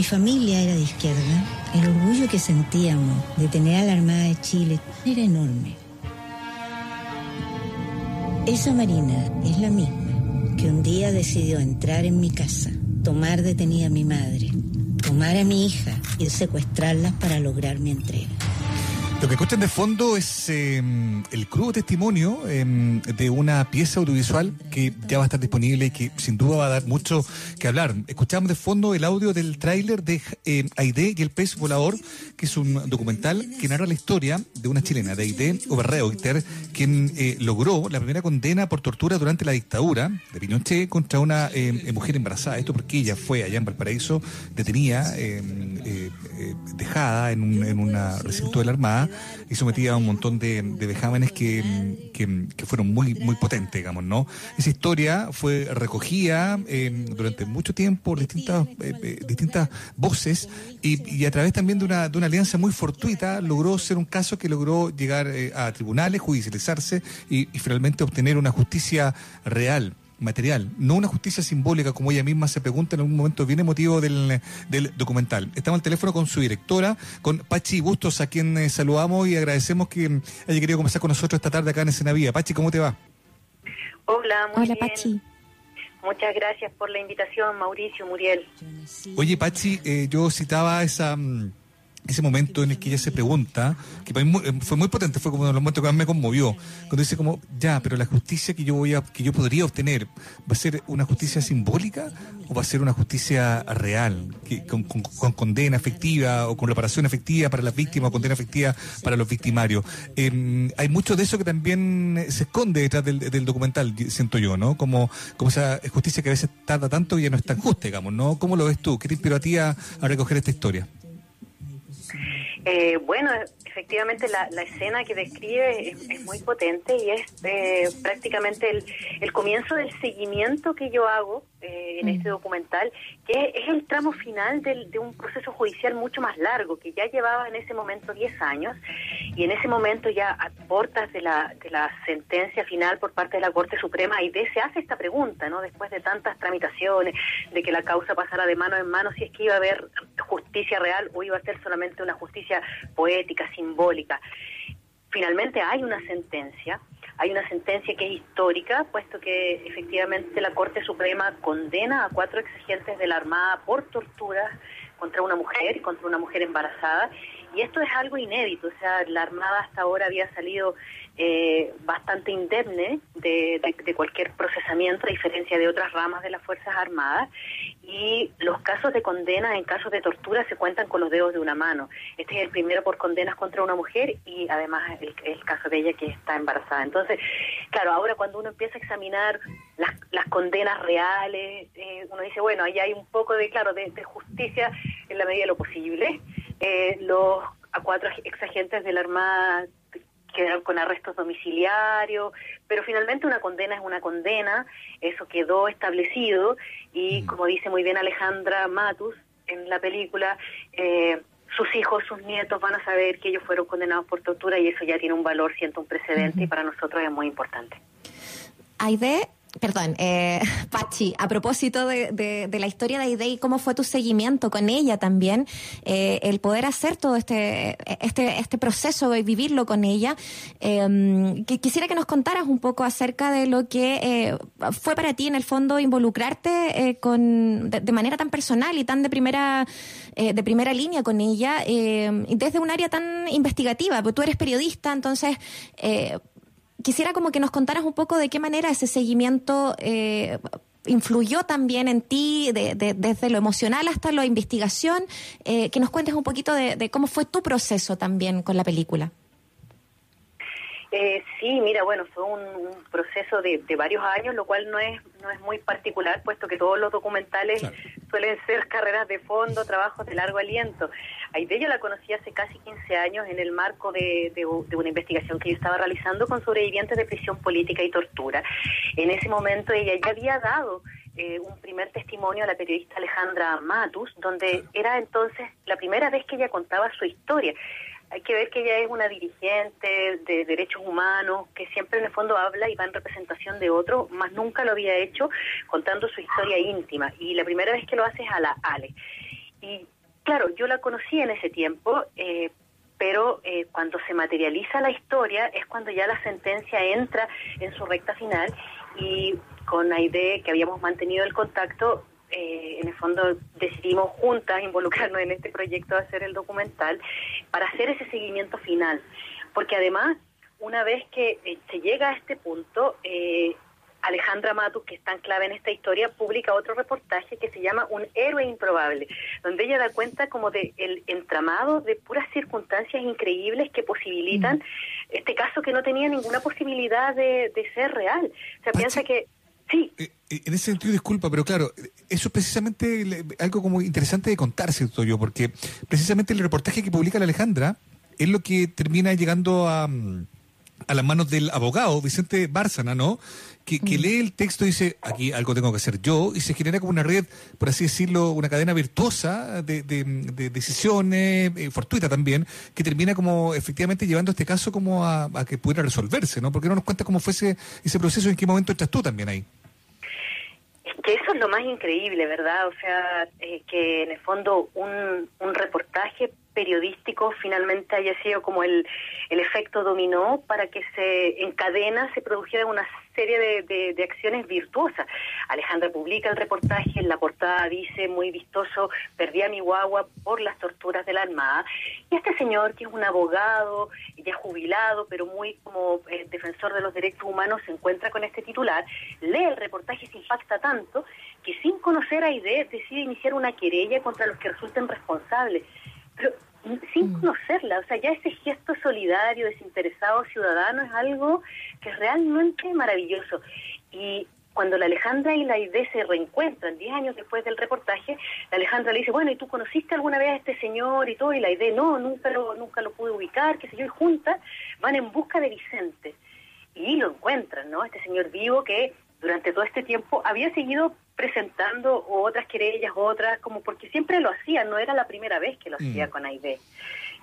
Mi familia era de izquierda, el orgullo que sentíamos de tener a la Armada de Chile era enorme. Esa Marina es la misma que un día decidió entrar en mi casa, tomar detenida a mi madre, tomar a mi hija y secuestrarlas para lograr mi entrega. Lo que escuchan de fondo es eh, el crudo testimonio eh, de una pieza audiovisual que ya va a estar disponible y que sin duda va a dar mucho que hablar. Escuchamos de fondo el audio del tráiler de eh, Aide y el pez volador, que es un documental que narra la historia de una chilena, de Aide Oberreuter, quien eh, logró la primera condena por tortura durante la dictadura de Pinochet contra una eh, mujer embarazada. Esto porque ella fue allá en Valparaíso detenida, eh, dejada en un en una recinto de la Armada y sometida a un montón de, de vejámenes que, que- fueron muy, muy potentes, digamos, ¿no? Esa historia fue recogida eh, durante mucho tiempo por distintas, eh, eh, distintas voces y, y a través también de una, de una alianza muy fortuita logró ser un caso que logró llegar eh, a tribunales, judicializarse y finalmente obtener una justicia real material, no una justicia simbólica como ella misma se pregunta en algún momento bien emotivo del, del documental. Estamos al teléfono con su directora, con Pachi Bustos, a quien eh, saludamos y agradecemos que haya querido conversar con nosotros esta tarde acá en Escena Vía. Pachi, ¿cómo te va? Hola, muy Hola, bien. Pachi. Muchas gracias por la invitación, Mauricio, Muriel. Oye, Pachi, eh, yo citaba esa... mm, ese momento en el que ella se pregunta, que para mí fue muy potente, fue como uno de los momentos que más me conmovió, cuando dice como, ya, pero la justicia que yo voy a, que yo podría obtener, ¿va a ser una justicia simbólica o va a ser una justicia real, que, con, con- con condena efectiva o con reparación efectiva para las víctimas o condena efectiva para los victimarios? Eh, hay mucho de eso que también se esconde detrás del, documental, siento yo, ¿no? Como, como esa justicia que a veces tarda tanto y ya no es tan justa, digamos, ¿no? ¿Cómo lo ves tú? ¿Qué te inspiró a ti a, a recoger esta historia? Awesome. Eh, bueno, efectivamente la, la escena que describe es, es muy potente y es eh, prácticamente el, el comienzo del seguimiento que yo hago eh, en este documental, que es el tramo final del- de un proceso judicial mucho más largo, que ya llevaba en ese momento 10 años y en ese momento ya a portas de la, de la sentencia final por parte de la Corte Suprema, y se hace esta pregunta, ¿no? Después de tantas tramitaciones, de que la causa pasara de mano en mano, si es que iba a haber justicia real o iba a ser solamente una justicia poética, simbólica. Finalmente hay una sentencia, hay una sentencia que es histórica, puesto que efectivamente la Corte Suprema condena a cuatro exigentes de la Armada por tortura contra una mujer y contra una mujer embarazada. Y esto es algo inédito, o sea, la Armada hasta ahora había salido eh, bastante indemne de, cualquier procesamiento, a diferencia de otras ramas de las Fuerzas Armadas. Y los casos de condenas en casos de tortura se cuentan con los dedos de una mano. Este es el primero por condenas contra una mujer y además el, el caso de ella que está embarazada. Entonces, claro, ahora cuando uno empieza a examinar las, las condenas reales, eh, uno dice, bueno, ahí hay un poco de, claro, de, de justicia en la medida de lo posible. Eh, los a cuatro ex agentes de la Armada quedaron con arrestos domiciliarios, pero finalmente una condena es una condena, eso quedó establecido y como dice muy bien Alejandra Matus en la película, eh, sus hijos, sus nietos van a saber que ellos fueron condenados por tortura y eso ya tiene un valor, siento un precedente y para nosotros es muy importante. Aide, perdón, eh, Pachi, a propósito de, la historia de Aide cómo fue tu seguimiento con ella también, eh, el poder hacer todo este, este, este proceso y vivirlo con ella, que quisiera que nos contaras un poco acerca de lo que eh, fue para ti en el fondo involucrarte con, de, de manera tan personal y tan de primera, de primera línea con ella, y desde un área tan investigativa, porque tú eres periodista, entonces... quisiera como que nos contaras un poco de qué manera ese seguimiento eh, influyó también en ti, de- de- desde lo emocional hasta la investigación, eh, que nos cuentes un poquito de cómo fue tu proceso también con la película. Eh, sí, mira, bueno, fue un, un proceso de, de varios años, lo cual no es no es muy particular, puesto que todos los documentales suelen ser carreras de fondo, trabajos de largo aliento. Aide yo la conocí hace casi 15 años en el marco de, de u- de una investigación que yo estaba realizando con sobrevivientes de prisión política y tortura. En ese momento ella ya había dado eh, un primer testimonio a la periodista Alejandra Matus, donde era entonces la primera vez que ella contaba su historia. Hay que ver que ella es una dirigente de derechos humanos que siempre en el fondo habla y va en representación de otro, más nunca lo había hecho contando su historia íntima. Y la primera vez que lo hace es a la Ale. Y claro, yo la conocí en ese tiempo, eh, pero eh, cuando se materializa la historia es cuando ya la sentencia entra en su recta final y con Aide, que habíamos mantenido el contacto, eh, en el fondo decidimos juntas involucrarnos en este proyecto de hacer el documental para hacer ese seguimiento final. Porque además, una vez que eh, se llega a este punto, eh, Alejandra Matus, que es tan clave en esta historia, publica otro reportaje que se llama Un héroe improbable, donde ella da cuenta como de el entramado de puras circunstancias increíbles que posibilitan este caso que no tenía ninguna posibilidad de, de ser real. O sea, piensa que sí, Eh, En ese sentido, disculpa, pero claro, eso es precisamente algo como interesante de contar, siento yo, porque precisamente el reportaje que publica la Alejandra es lo que termina llegando a, mm, a las manos del abogado Vicente Bárcena, ¿no? Que, que lee el texto y dice, aquí algo tengo que hacer yo, y se genera como una red, por así decirlo, una cadena virtuosa de, de- de decisiones, eh, fortuita también, que termina como efectivamente llevando este caso como a, a que pudiera resolverse, ¿no? Porque no nos cuenta cómo fue ese, ese proceso y en qué momento estás tú también ahí. Que eso es lo más increíble, ¿verdad? O sea, eh, que en el fondo un, un reportaje periodístico finalmente haya sido como el, el efecto dominó para que se encadena, se produjera una serie de, de- acciones virtuosas. Alejandra publica el reportaje, en la portada dice muy vistoso, perdí a mi guagua por las torturas de la Armada. Y este señor, que es un abogado, ya jubilado, pero muy como eh, defensor de los derechos humanos, se encuentra con este titular, lee el reportaje y se impacta tanto que sin conocer a ID decide iniciar una querella contra los que resulten responsables. Pero sin conocerla, o sea, ya ese gesto solidario, desinteresado, ciudadano es algo que es realmente maravilloso. Y cuando la Alejandra y la ID se reencuentran 10 años después del reportaje, la Alejandra le dice, bueno, ¿y tú conociste alguna vez a este señor y todo? Y la ID, no, nunca lo, nunca lo pude ubicar, qué sé yo, y juntas van en busca de Vicente. Y lo encuentran, ¿no? Este señor vivo que durante todo este tiempo había seguido presentando otras querellas, otras, como porque siempre lo hacía, no era la primera vez que lo hacía con Aide.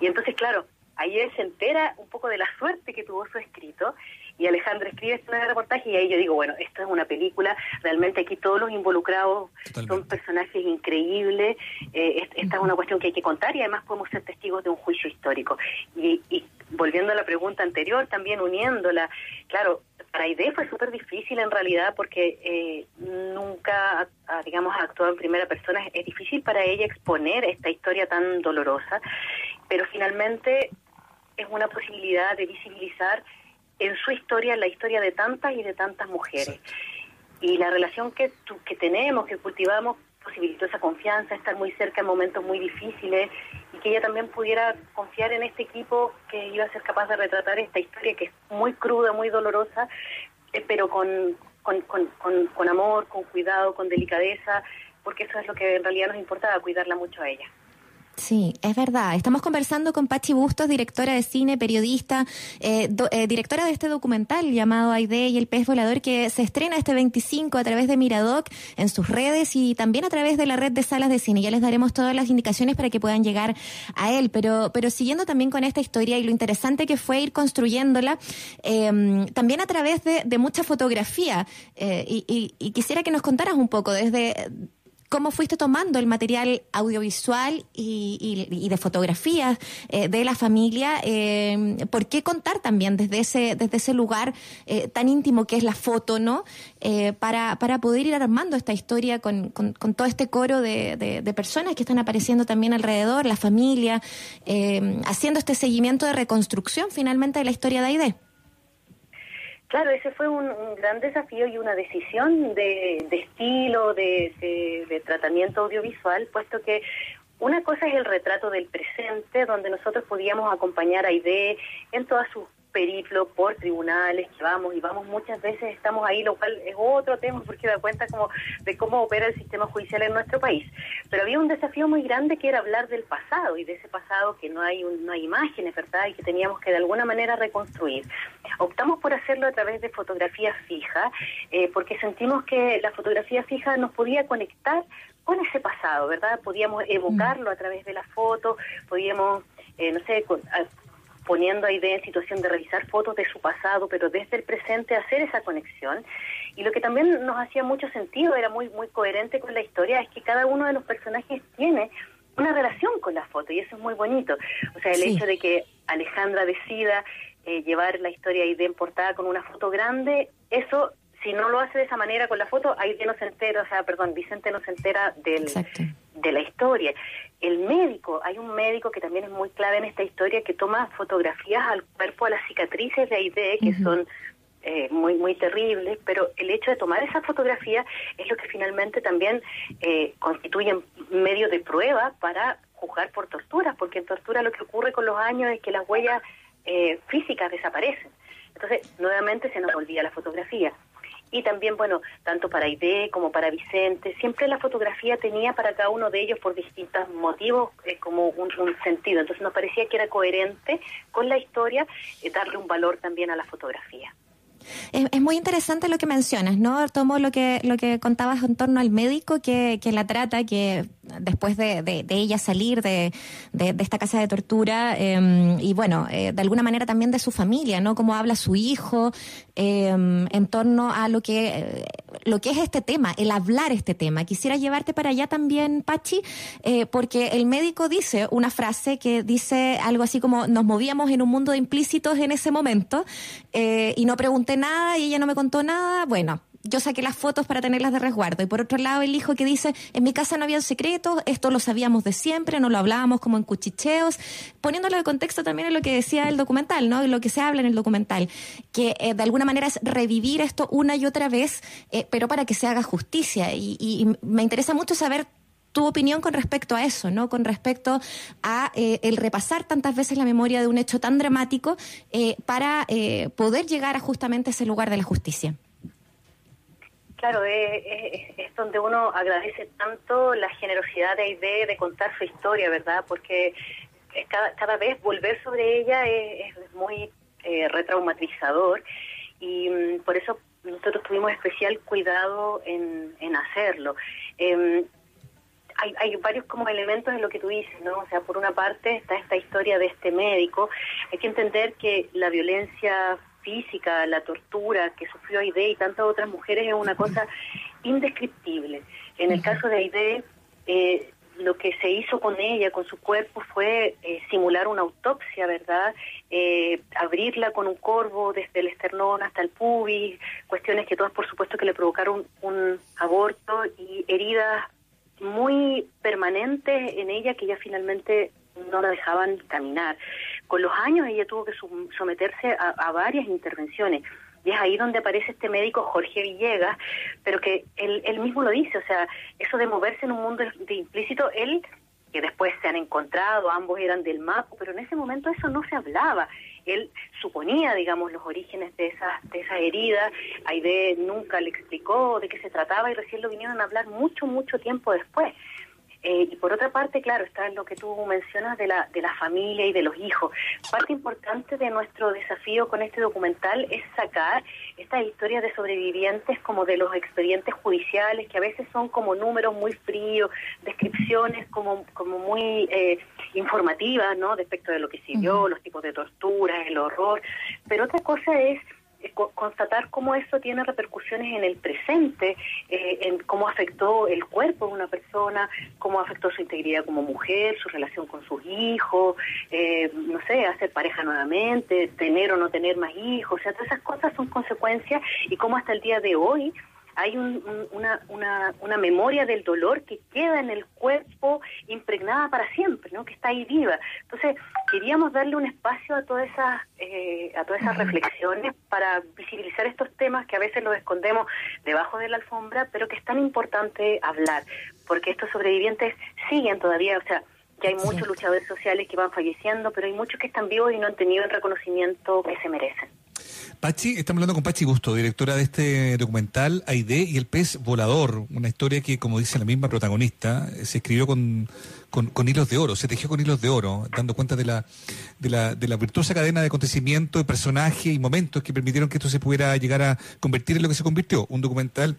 Y entonces, claro, ahí él se entera un poco de la suerte que tuvo su escrito y Alejandra escribe este reportaje y ahí yo digo, bueno, esto es una película, realmente aquí todos los involucrados son personajes increíbles, eh, es- esta es una cuestión que hay que contar y además podemos ser testigos de un juicio histórico. Y, y volviendo a la pregunta anterior, también uniéndola, claro, para Aide fue súper difícil en realidad porque eh, nunca, digamos, ha actuado en primera persona. Es difícil para ella exponer esta historia tan dolorosa, pero finalmente es una posibilidad de visibilizar en su historia la historia de tantas y de tantas mujeres. Y la relación que, tu- que tenemos, que cultivamos, posibilitó esa confianza, estar muy cerca en momentos muy difíciles y que ella también pudiera confiar en este equipo que iba a ser capaz de retratar esta historia que es muy cruda, muy dolorosa, eh, pero con, con, con, con, con amor, con cuidado, con delicadeza, porque eso es lo que en realidad nos importaba, cuidarla mucho a ella. Sí, es verdad. Estamos conversando con Pachi Bustos, directora de cine, periodista, eh, do- eh, directora de este documental llamado Aide y el pez volador que se estrena este 25 a través de Miradoc en sus redes y también a través de la red de salas de cine. Ya les daremos todas las indicaciones para que puedan llegar a él. Pero, pero siguiendo también con esta historia y lo interesante que fue ir construyéndola, eh, también a través de, mucha fotografía. Eh, y, y- y quisiera que nos contaras un poco desde cómo fuiste tomando el material audiovisual y, y- y de fotografías eh, de la familia, eh, por qué contar también desde ese, desde ese lugar eh, tan íntimo que es la foto, ¿no? Eh, para, para poder ir armando esta historia con, con- todo este coro de, de- de personas que están apareciendo también alrededor, la familia, haciendo este seguimiento de reconstrucción finalmente de la historia de Aide. Claro, ese fue un, gran desafío y una decisión de, de estilo, de, de- tratamiento audiovisual, puesto que una cosa es el retrato del presente, donde nosotros podíamos acompañar a Aide en toda su periplo por tribunales que vamos y vamos muchas veces estamos ahí lo cual es otro tema porque da cuenta como de cómo opera el sistema judicial en nuestro país. Pero había un desafío muy grande que era hablar del pasado y de ese pasado que no hay un- no hay imágenes verdad y que teníamos que de alguna manera reconstruir. Optamos por hacerlo a través de fotografía fija eh, porque sentimos que la fotografía fija nos podía conectar con ese pasado, ¿verdad? Podíamos evocarlo a través de la foto, podíamos, eh, no sé, con- a- poniendo a idea en situación de revisar fotos de su pasado, pero desde el presente hacer esa conexión. Y lo que también nos hacía mucho sentido, era muy, muy coherente con la historia, es que cada uno de los personajes tiene una relación con la foto y eso es muy bonito. O sea, el Sí. hecho de que Alejandra decida eh, llevar la historia Aide en portada con una foto grande, eso, si no lo hace de esa manera con la foto, Aide no se entera, o sea, perdón, Vicente no se entera del, Exacto. de la historia. El médico, hay un médico que también es muy clave en esta historia que toma fotografías al cuerpo, a las cicatrices de Aide, que son eh, muy muy terribles, pero el hecho de tomar esa fotografía es lo que finalmente también eh, constituye medio de prueba para juzgar por tortura, porque en tortura lo que ocurre con los años es que las huellas eh, físicas desaparecen. Entonces, nuevamente se nos olvida la fotografía. Y también, bueno, tanto para Aide como para Vicente, siempre la fotografía tenía para cada uno de ellos, por distintos motivos, eh, como un, un sentido. Entonces nos parecía que era coherente con la historia eh, darle un valor también a la fotografía. Es, es muy interesante lo que mencionas, ¿no? Tomo lo que lo que contabas en torno al médico que, que la trata, que después de, de- ella salir de, de- esta casa de tortura eh, y bueno, eh, de alguna manera también de su familia, ¿no? Cómo habla su hijo eh, en torno a lo que eh, lo que es este tema, el hablar este tema. Quisiera llevarte para allá también, Pachi, eh, porque el médico dice una frase que dice algo así como nos movíamos en un mundo de implícitos en ese momento y no pregunté nada y ella no me contó nada. Bueno. Yo saqué las fotos para tenerlas de resguardo. Y por otro lado, el hijo que dice, en mi casa no había secretos, esto lo sabíamos de siempre, no lo hablábamos como en cuchicheos, poniéndolo de contexto también en lo que decía el documental, ¿no? En lo que se habla en el documental, que eh, de alguna manera es revivir esto una y otra vez, eh, pero para que se haga justicia. Y, y- me interesa mucho saber tu opinión con respecto a eso, ¿no? Con respecto a eh, el repasar tantas veces la memoria de un hecho tan dramático eh, para eh, poder llegar a justamente ese lugar de la justicia. Claro, es, es- donde uno agradece tanto la generosidad de Aide de contar su historia, ¿verdad? Porque cada, cada vez volver sobre ella es, es muy eh, retraumatizador y mm, por eso nosotros tuvimos especial cuidado en, en hacerlo. Em, hay, hay varios como elementos en lo que tú dices, ¿no? O sea, por una parte está esta historia de este médico. Hay que entender que la violencia física, la tortura que sufrió Aide y tantas otras mujeres es una cosa indescriptible. En el caso de Aide, eh, lo que se hizo con ella, con su cuerpo, fue eh, simular una autopsia, ¿verdad? Eh, abrirla con un corvo desde el esternón hasta el pubis, cuestiones que todas, por supuesto, que le provocaron un aborto y heridas muy permanentes en ella que ya finalmente no la dejaban caminar. Con los años ella tuvo que someterse a, a varias intervenciones. Y es ahí donde aparece este médico Jorge Villegas, pero que él, él mismo lo dice, o sea, eso de moverse en un mundo de implícito, él, que después se han encontrado, ambos eran del MAPO, pero en ese momento eso no se hablaba. Él suponía, digamos, los orígenes de esas, de esas heridas, Aide nunca le explicó de qué se trataba y recién lo vinieron a hablar mucho, mucho tiempo después. Eh, y por otra parte, claro, está lo que tú mencionas de la, de la familia y de los hijos. Parte importante de nuestro desafío con este documental es sacar estas historias de sobrevivientes como de los expedientes judiciales, que a veces son como números muy fríos, descripciones como, como muy eh, informativas, ¿no? Respecto de lo que vio, los tipos de torturas, el horror. Pero otra cosa es constatar cómo eso tiene repercusiones en el presente, eh, en cómo afectó el cuerpo de una persona, cómo afectó su integridad como mujer, su relación con sus hijos, eh, no sé, hacer pareja nuevamente, tener o no tener más hijos, o sea, todas esas cosas son consecuencias y cómo hasta el día de hoy hay un- un- una, una, una memoria del dolor que queda en el cuerpo impregnada para siempre, ¿no? que está ahí viva. Entonces, queríamos darle un espacio a todas esas, eh, a todas esas reflexiones para visibilizar estos temas que a veces los escondemos debajo de la alfombra, pero que es tan importante hablar, porque estos sobrevivientes siguen todavía, o sea, que hay muchos luchadores sociales que van falleciendo, pero hay muchos que están vivos y no han tenido el reconocimiento que se merecen. Pachi, estamos hablando con Pachi Busto, directora de este documental Aide y el pez volador, una historia que, como dice la misma protagonista, eh, se escribió con, con, hilos de oro, se tejió con hilos de oro, dando cuenta de la, de la, de la virtuosa cadena de acontecimientos, de personajes y momentos que permitieron que esto se pudiera llegar a convertir en lo que se convirtió, un documental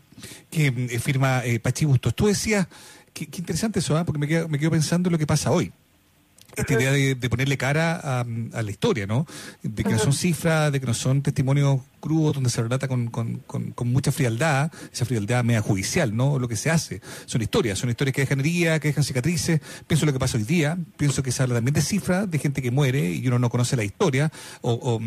que eh, firma eh, Pachi Bustos. Tú decías, qué interesante eso, ¿ah? porque me quedo, me quedo pensando en lo que pasa hoy esta idea de, de ponerle cara a, a la historia, ¿no? De que no son cifras, de que no son testimonios crudos donde se relata con, con, con, con mucha frialdad, esa frialdad media judicial, ¿no? Lo que se hace. Son historias, son historias que dejan heridas, que dejan cicatrices. Pienso en lo que pasa hoy día, pienso que se habla también de cifras, de gente que muere y uno no conoce la historia, o, o,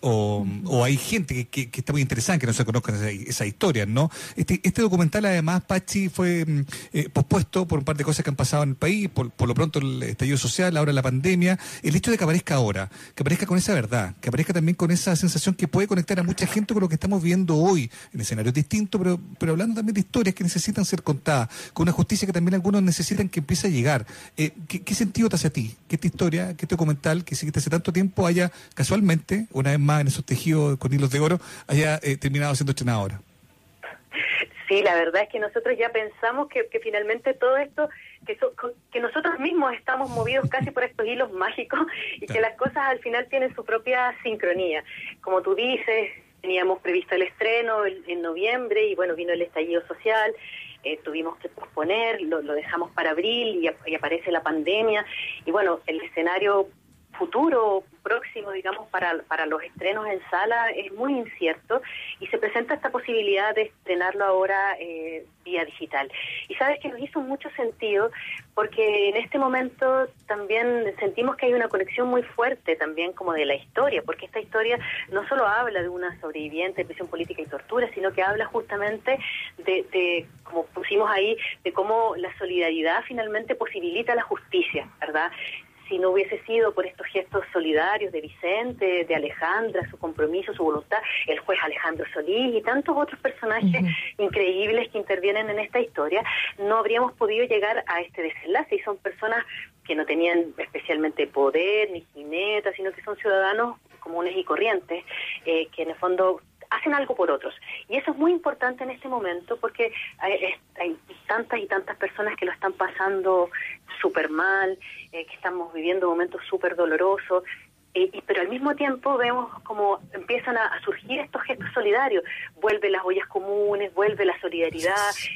o, o hay gente que, que, que está muy interesada en que no se conozcan esa, esa historia, ¿no? Este, este documental, además, Pachi, fue eh, pospuesto por un par de cosas que han pasado en el país, por, por lo pronto el estallido social, ahora la pandemia. El hecho de que aparezca ahora, que aparezca con esa verdad, que aparezca también con esa sensación que puede conectar a mucha gente con lo que estamos viendo hoy, en escenarios distintos, pero, pero hablando también de historias que necesitan ser contadas, con una justicia que también algunos necesitan que empiece a llegar. Eh, ¿qué, sentido te hace a ti que esta historia, que este documental, que seguiste hace tanto tiempo, haya casualmente, una vez más en esos tejidos con hilos de oro, haya eh, terminado siendo estrenado ahora? Sí, la verdad es que nosotros ya pensamos que, que finalmente todo esto, que, so- que nosotros mismos estamos movidos casi por estos hilos mágicos y que las cosas al final tienen su propia sincronía. Como tú dices, teníamos previsto el estreno en, noviembre y bueno, vino el estallido social. eh, tuvimos que posponer, lo, lo dejamos para abril y, ap- y aparece la pandemia. Y bueno, el escenario futuro próximo, digamos, para, para los estrenos en sala es muy incierto y se presenta esta posibilidad de estrenarlo ahora eh, vía digital. Y sabes que nos hizo mucho sentido porque en este momento también sentimos que hay una conexión muy fuerte también como de la historia, porque esta historia no solo habla de una sobreviviente de prisión política y tortura, sino que habla justamente de, de como pusimos ahí, de cómo la solidaridad finalmente posibilita la justicia, ¿verdad? Si no hubiese sido por estos gestos solidarios de Vicente, de Alejandra, su compromiso, su voluntad, el juez Alejandro Solís y tantos otros personajes increíbles que intervienen en esta historia, no habríamos podido llegar a este desenlace. Y son personas que no tenían especialmente poder ni jineta, sino que son ciudadanos comunes y corrientes, eh, que en el fondo hacen algo por otros. Y eso es muy importante en este momento porque hay, es- hay tantas y tantas personas que lo están pasando súper mal, eh, que estamos viviendo momentos súper dolorosos. Eh, y- pero al mismo tiempo vemos como empiezan a, a surgir estos gestos solidarios. Vuelven las ollas comunes, vuelve la solidaridad,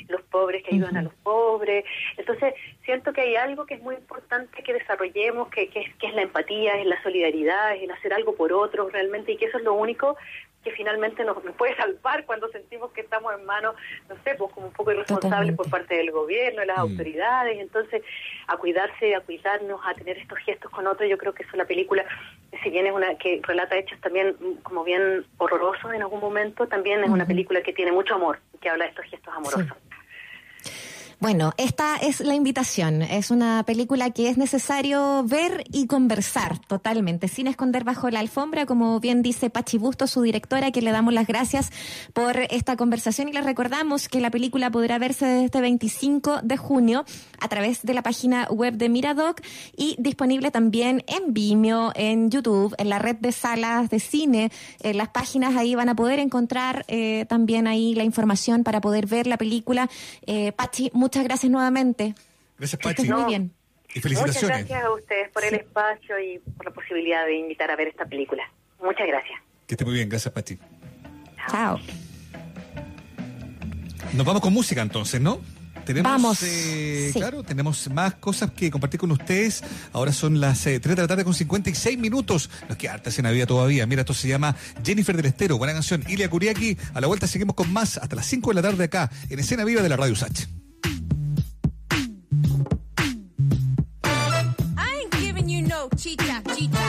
los pobres que ayudan a los pobres. Entonces, siento que hay algo que es muy importante que desarrollemos, que, que es, que es la empatía, es la solidaridad, es el hacer algo por otros realmente, y que eso es lo único que finalmente nos, nos puede salvar cuando sentimos que estamos en manos, no sé, pues como un poco irresponsables por parte del gobierno, de las autoridades. Entonces, a cuidarse, a cuidarnos, a tener estos gestos con otros, yo creo que eso la película, si bien es una que relata hechos también mm, como bien horrorosos en algún momento, también es una película que tiene mucho amor, que habla de estos gestos amorosos. Bueno, esta es la invitación. Es una película que es necesario ver y conversar totalmente, sin esconder bajo la alfombra, como bien dice Pachi Busto, su directora, que le damos las gracias por esta conversación y le recordamos que la película podrá verse desde este 25 de junio a través de la página web de Miradoc y disponible también en Vimeo, en YouTube, en la red de salas de cine, en las páginas ahí van a poder encontrar eh, también ahí la información para poder ver la película. Eh, Pachi, gracias nuevamente. Gracias, Que estés Pachi. muy bien. Y Muchas felicitaciones. gracias a ustedes por el espacio y por la posibilidad de invitar a ver esta película. Muchas gracias. Que esté muy bien, gracias, Pachi. Chao. Nos vamos con música entonces, ¿no? Tenemos, Vamos, eh, sí. claro, tenemos más cosas que compartir con ustedes. Ahora son las eh, 3 de la tarde con 56 minutos. Nos queda harta escena vida todavía. Mira, esto se llama Jennifer del Estero. Buena canción. Ilia Kuriaki. A la vuelta seguimos con más hasta las 5 de la tarde acá en Escena Viva de la Radio Sach. I ain't giving you no chicha, chicha.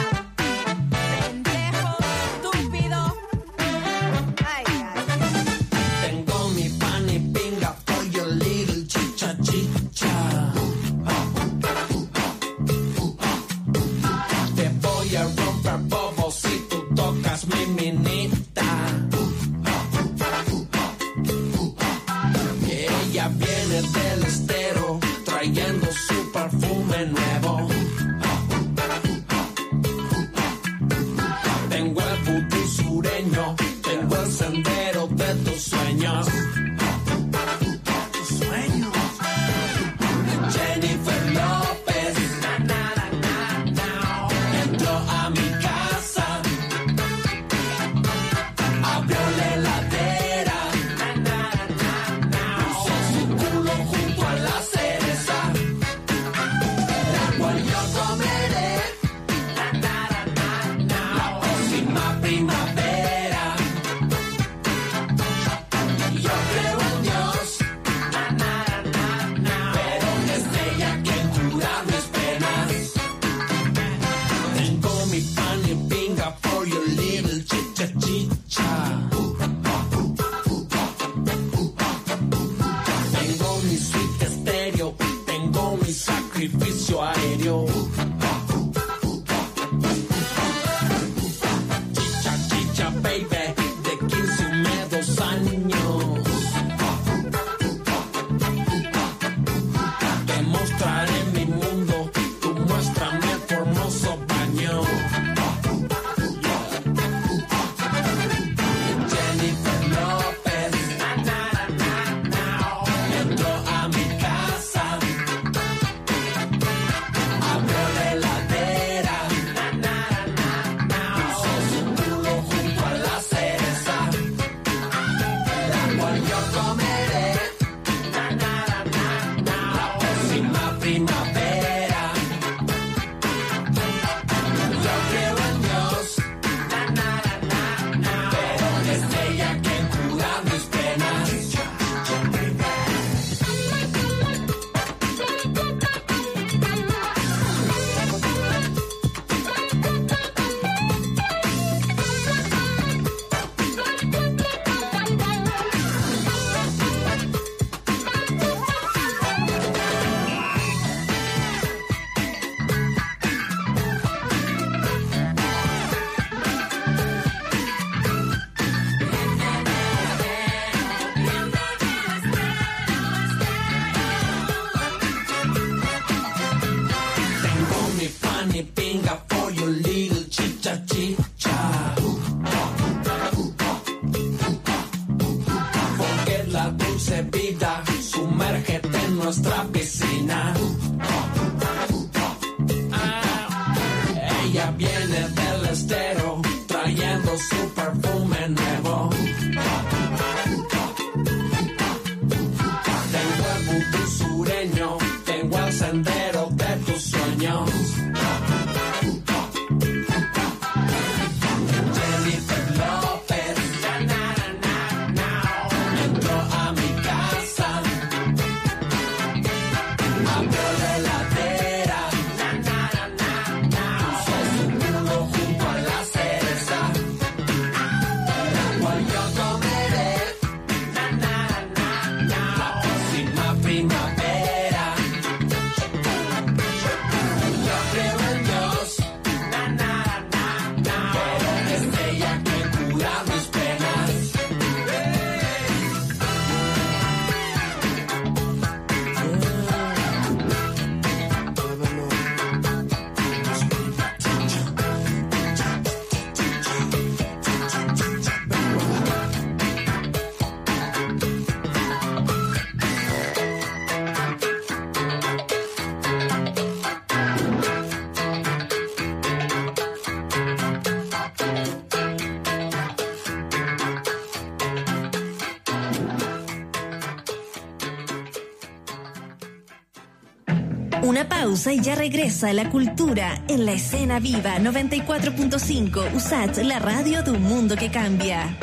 Pausa y ya regresa la cultura en la escena viva 94.5 USAT, la radio de un mundo que cambia.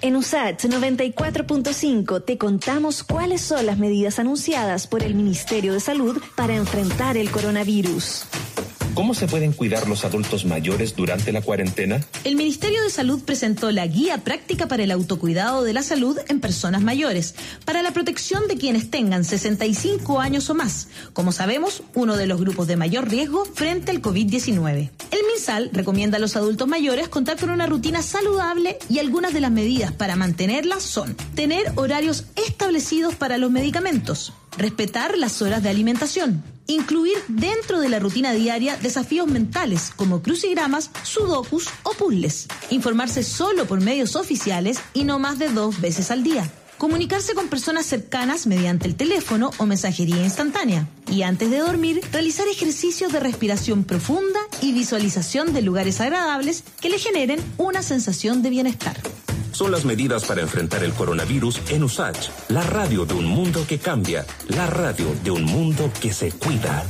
En USAT 94.5 te contamos cuáles son las medidas anunciadas por el Ministerio de Salud para enfrentar el coronavirus. ¿Cómo se pueden cuidar los adultos mayores durante la cuarentena? El Ministerio de Salud presentó la Guía Práctica para el Autocuidado de la Salud en Personas Mayores, protección de quienes tengan 65 años o más, como sabemos, uno de los grupos de mayor riesgo frente al COVID-19. El MinSal recomienda a los adultos mayores contar con una rutina saludable y algunas de las medidas para mantenerla son tener horarios establecidos para los medicamentos, respetar las horas de alimentación, incluir dentro de la rutina diaria desafíos mentales como crucigramas, sudokus o puzzles, informarse solo por medios oficiales y no más de dos veces al día. Comunicarse con personas cercanas mediante el teléfono o mensajería instantánea. Y antes de dormir, realizar ejercicios de respiración profunda y visualización de lugares agradables que le generen una sensación de bienestar. Son las medidas para enfrentar el coronavirus en USACH, la radio de un mundo que cambia, la radio de un mundo que se cuida.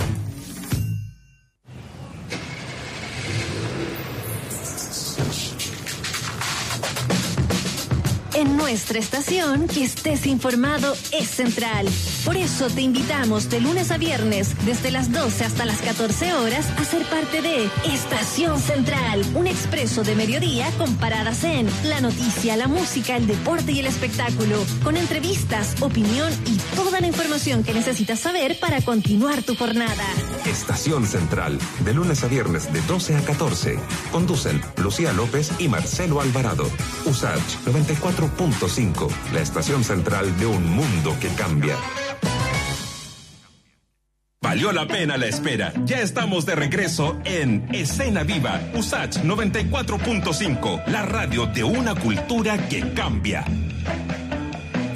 En nuestra estación, que estés informado es central. Por eso te invitamos de lunes a viernes, desde las 12 hasta las 14 horas, a ser parte de Estación Central, un expreso de mediodía con paradas en la noticia, la música, el deporte y el espectáculo, con entrevistas, opinión y toda la información que necesitas saber para continuar tu jornada. Estación Central, de lunes a viernes de 12 a 14. Conducen Lucía López y Marcelo Alvarado. USACH 94.5, la estación central de un mundo que cambia. Valió la pena la espera. Ya estamos de regreso en Escena Viva, USACH 94.5, la radio de una cultura que cambia.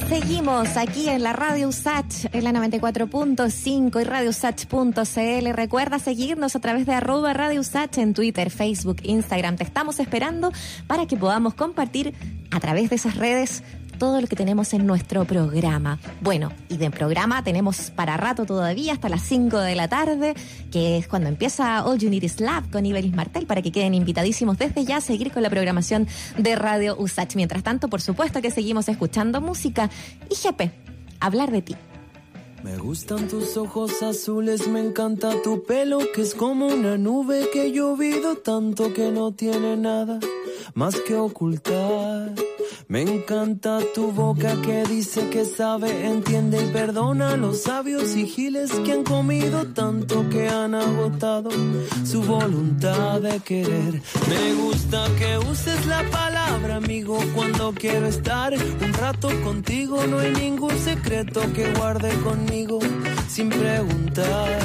Seguimos aquí en la Radio USACH, en la 94.5 y radiosach.cl. Recuerda seguirnos a través de arroba Radio USACH en Twitter, Facebook, Instagram. Te estamos esperando para que podamos compartir a través de esas redes todo lo que tenemos en nuestro programa. Bueno, y de programa tenemos para rato todavía, hasta las 5 de la tarde, que es cuando empieza All You Need Is Love con Ibelis Martel, para que queden invitadísimos desde ya a seguir con la programación de Radio USACH. Mientras tanto, por supuesto que seguimos escuchando música. Y Jepe, hablar de ti. Me gustan tus ojos azules, me encanta tu pelo que es como una nube que llovido tanto que no tiene nada más que ocultar. Me encanta tu boca que dice que sabe, entiende y perdona a los sabios y giles que han comido tanto que han agotado su voluntad de querer. Me gusta que uses la palabra amigo cuando quiero estar un rato contigo. No hay ningún secreto que guarde conmigo sin preguntar.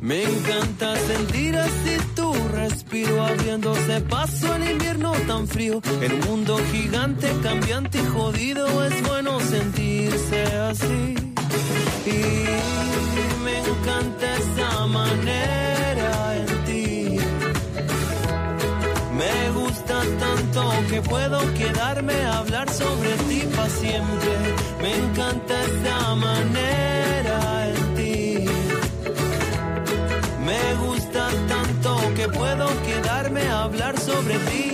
Me encanta sentir así tu respiro abriéndose paso en invierno tan frío. Un mundo gigante, cambiante y jodido es bueno sentirse así. Y me encanta esa manera en ti. Me gusta tanto que puedo quedarme a hablar sobre ti para siempre. Me encanta esa manera en ti. Me gusta tanto que puedo quedarme a hablar sobre ti.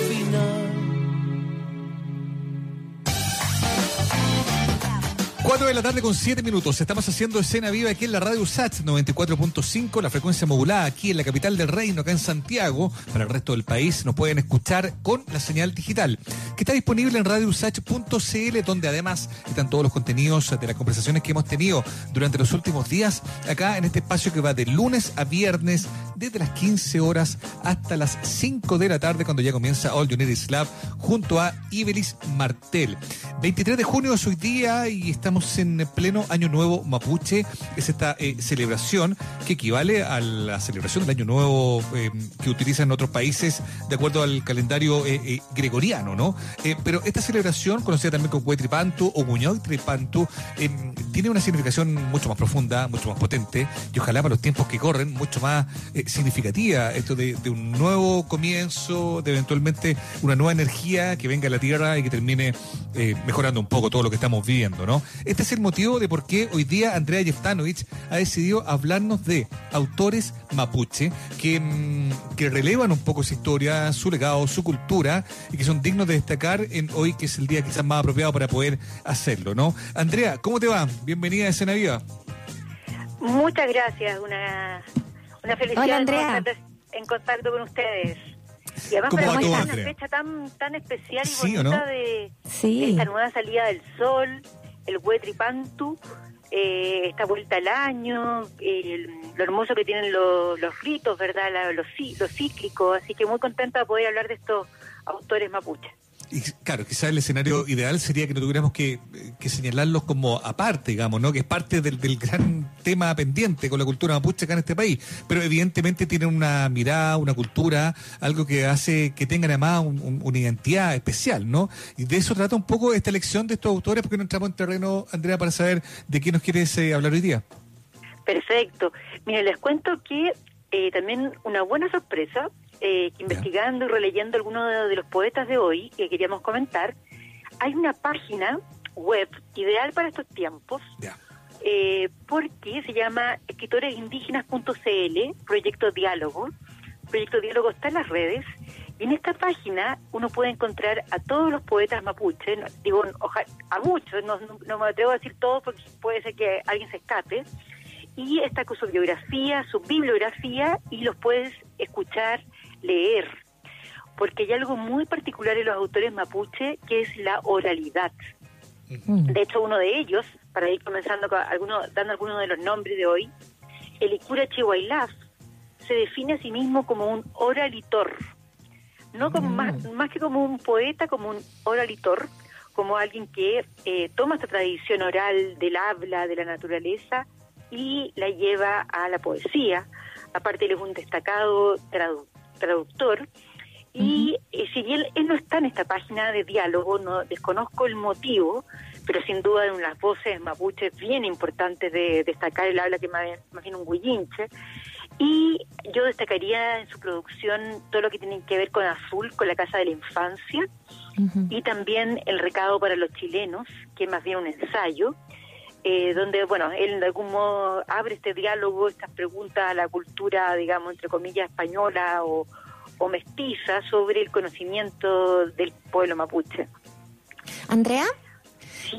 de la tarde con 7 minutos. Estamos haciendo escena viva aquí en la radio USACH 94.5, la frecuencia modulada aquí en la capital del reino, acá en Santiago. Para el resto del país nos pueden escuchar con la señal digital, que está disponible en radiousach.cl, donde además están todos los contenidos de las conversaciones que hemos tenido durante los últimos días, acá en este espacio que va de lunes a viernes, desde las 15 horas hasta las 5 de la tarde, cuando ya comienza All Is Love, junto a Ibelis Martel. 23 de junio es hoy día y estamos en pleno Año Nuevo Mapuche. Es esta eh, celebración que equivale a la celebración del Año Nuevo eh, que utilizan otros países de acuerdo al calendario eh, eh, gregoriano, ¿no? Pero esta celebración, conocida también como Huetripantu o Muñoitripantu, eh, tiene una significación mucho más profunda, mucho más potente y ojalá para los tiempos que corren, mucho más significativa. Esto de, de un nuevo comienzo, de eventualmente una nueva energía que venga a la Tierra y que termine eh, mejorando un poco todo lo que estamos viviendo, ¿no? Este es el motivo de por qué hoy día Andrea Jeftanovich ha decidido hablarnos de autores mapuche que, mm, que relevan un poco su historia, su legado, su cultura y que son dignos de destacar en hoy que es el día quizás más apropiado para poder hacerlo, ¿no? Andrea, ¿cómo te va? Bienvenida a Escena Viva. Muchas gracias, una, una felicidad Hola, en Andrea. contacto- en contacto con ustedes. Y además ¿Cómo para una Andrea? fecha tan tan especial y Sí, ¿o bonita no? de Sí. esta nueva salida del sol, el Huetripantu, eh, esta vuelta al año, el- lo hermoso que tienen los, los ritos, ¿verdad? La- los, los cíclicos, así que muy contenta de poder hablar de estos autores mapuches. Y claro, quizás el escenario ideal sería que no tuviéramos que, señalarlos como aparte, digamos, ¿no? Que es parte del, del gran tema pendiente con la cultura mapuche acá en este país. Pero evidentemente tienen una mirada, una cultura, algo que hace que tengan además un- una identidad especial, ¿no? Y de eso trata un poco esta elección de estos autores, porque no entramos en terreno, Andrea, para saber de qué nos quieres eh, hablar hoy día. Perfecto. Mire, les cuento que eh, también una buena sorpresa, eh, que investigando y releyendo algunos de, los poetas de hoy que queríamos comentar, hay una página web ideal para estos tiempos, eh, porque se llama escritoresindígenas.cl, Proyecto Diálogo. Proyecto Diálogo está en las redes. Y en esta página uno puede encontrar a todos los poetas mapuche, no- digo, oja- a muchos, no, no- no me atrevo a decir todos porque puede ser que alguien se escape. Y está con su biografía, su bibliografía, y los puedes escuchar, leer. Porque hay algo muy particular en los autores mapuche, que es la oralidad. De hecho, uno de ellos, para ir comenzando con alguno, dando algunos de los nombres de hoy, el Ikura Chihuailaf se define a sí mismo como un oralitor. No como más, más que como un poeta, como un oralitor, como alguien que eh, toma esta tradición oral del habla, de la naturaleza, y la lleva a la poesía. Aparte, él es un destacado tradu- traductor. Y eh, si bien él no está en esta página de diálogo, no desconozco el motivo, pero sin duda de unas voces mapuches bien importantes de destacar el habla que más, más bien un huillinche. Y yo destacaría en su producción todo lo que tiene que ver con Azul, con la Casa de la Infancia, y también El Recado para los Chilenos, que es más bien un ensayo, eh, donde, bueno, él de algún modo abre este diálogo, estas preguntas a la cultura, digamos, entre comillas, española o, o mestiza sobre el conocimiento del pueblo mapuche. Andrea.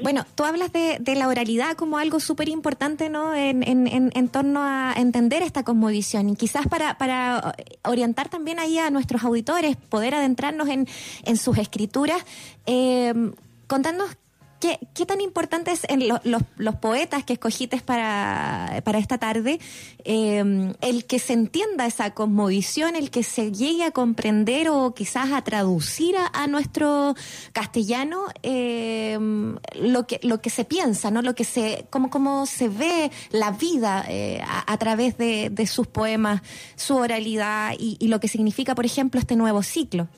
Bueno, tú hablas de, de la oralidad como algo súper importante, ¿no? En, en, en, en torno a entender esta cosmovisión y quizás para, para orientar también ahí a nuestros auditores, poder adentrarnos en, en sus escrituras, eh, contándonos ¿qué, qué tan importantes en lo- los, los poetas que escogiste para, para esta tarde, eh, el que se entienda esa cosmovisión, el que se llegue a comprender o quizás a traducir a, nuestro castellano eh, lo que lo que se piensa, no, lo que se cómo cómo se ve la vida eh, a, través de, sus poemas, su oralidad y lo que significa, por ejemplo, este nuevo ciclo.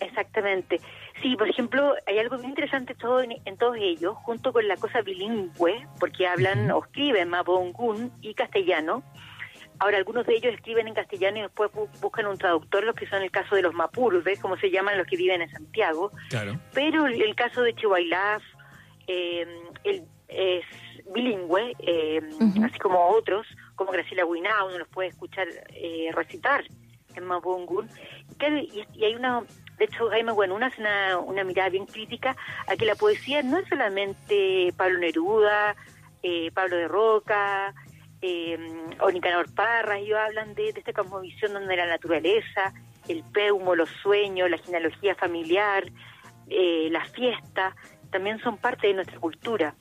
Exactamente. Sí, por ejemplo, hay algo bien interesante todo en, en todos ellos, junto con la cosa bilingüe, porque hablan o escriben mapungún y castellano. Ahora, algunos de ellos escriben en castellano y después bu- buscan un traductor, los que son el caso de los mapurves, como se llaman los que viven en Santiago. Claro. Pero el, el caso de Chihuahilaf eh, él es bilingüe, eh, así como otros, como Graciela Huiná, uno los puede escuchar eh, recitar en Mapungún. Claro, y, y hay una, de hecho, Jaime hace una, una mirada bien crítica a que la poesía no es solamente Pablo Neruda, eh, Pablo de Roca, eh, o Nicanor ellos hablan de, de esta cosmovisión donde la naturaleza, el peumo, los sueños, la genealogía familiar, eh, la fiesta, también son parte de nuestra cultura.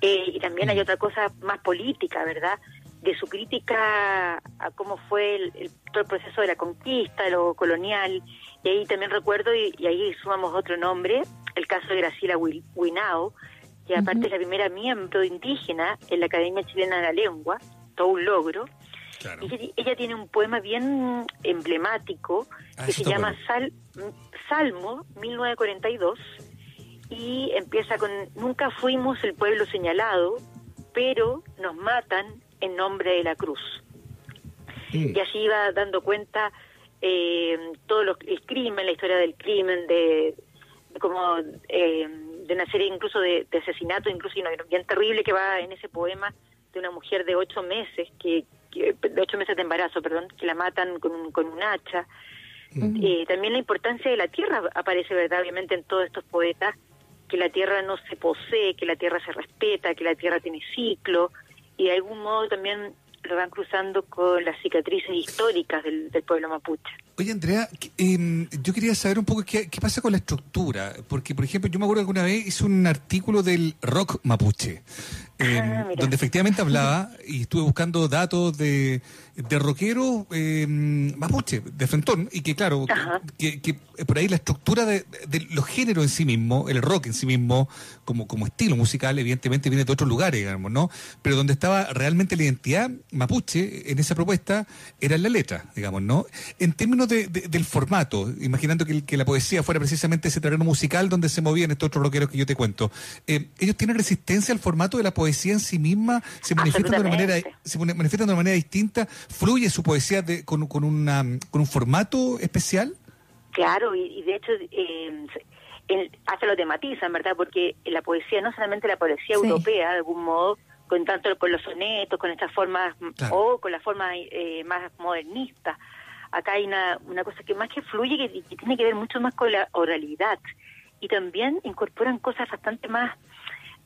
Eh, y también hay otra cosa más política, ¿verdad? De su crítica a cómo fue el, el- todo el proceso de la conquista, lo colonial. Y ahí también recuerdo, y, y ahí sumamos otro nombre, el caso de Graciela Wi- Huinao, que aparte es la primera miembro indígena en la Academia Chilena de la Lengua, todo un logro. Y ella, ella tiene un poema bien emblemático Ah, que se llama Sal- Salmo 1942 y empieza con Nunca fuimos el pueblo señalado, pero nos matan en nombre de la cruz. Y así va dando cuenta eh, todo lo, el crimen, la historia del crimen, de, de como eh, de una serie incluso de, de asesinatos, incluso y no, bien terrible que va en ese poema de una mujer de ocho meses, que, que- de ocho meses de embarazo, perdón, que la matan con un, con un hacha. Eh, también la importancia de la tierra aparece, ¿verdad? Obviamente en todos estos poetas, que la tierra no se posee, que la tierra se respeta, que la tierra tiene ciclo, y de algún modo también lo van cruzando con las cicatrices históricas del, pueblo mapuche. Oye, Andrea, em, yo quería saber un poco qué, qué pasa con la estructura. Porque, por ejemplo, yo me acuerdo que alguna vez hice un artículo del rock mapuche, Ah, donde efectivamente hablaba y estuve buscando datos de, de rockeros em, mapuche, de Frentón, y que, claro, que, que por ahí la estructura de, de los géneros en sí mismo, el rock en sí mismo, como, como estilo musical, evidentemente viene de otros lugares, digamos, ¿no? Pero donde estaba realmente la identidad mapuche en esa propuesta era en la letra, digamos, ¿no? En términos de- de- del formato, imaginando que, que la poesía fuera precisamente ese terreno musical donde se movían estos otros rockeros que yo te cuento, eh, ¿ellos tienen resistencia al formato de la poesía en sí misma? ¿Se manifiestan de una manera, se mani- manifiestan de una manera distinta? ¿Fluye su poesía de- con, con, una, con un formato especial? Claro, y, y de hecho eh, el- hasta lo tematizan, ¿verdad? Porque la poesía, no solamente la poesía Sí. europea, de algún modo, con tanto con los sonetos, con estas formas, o con las formas eh, más modernistas. Acá hay una, una cosa que más que fluye, que, que tiene que ver mucho más con la oralidad. Y también incorporan cosas bastante más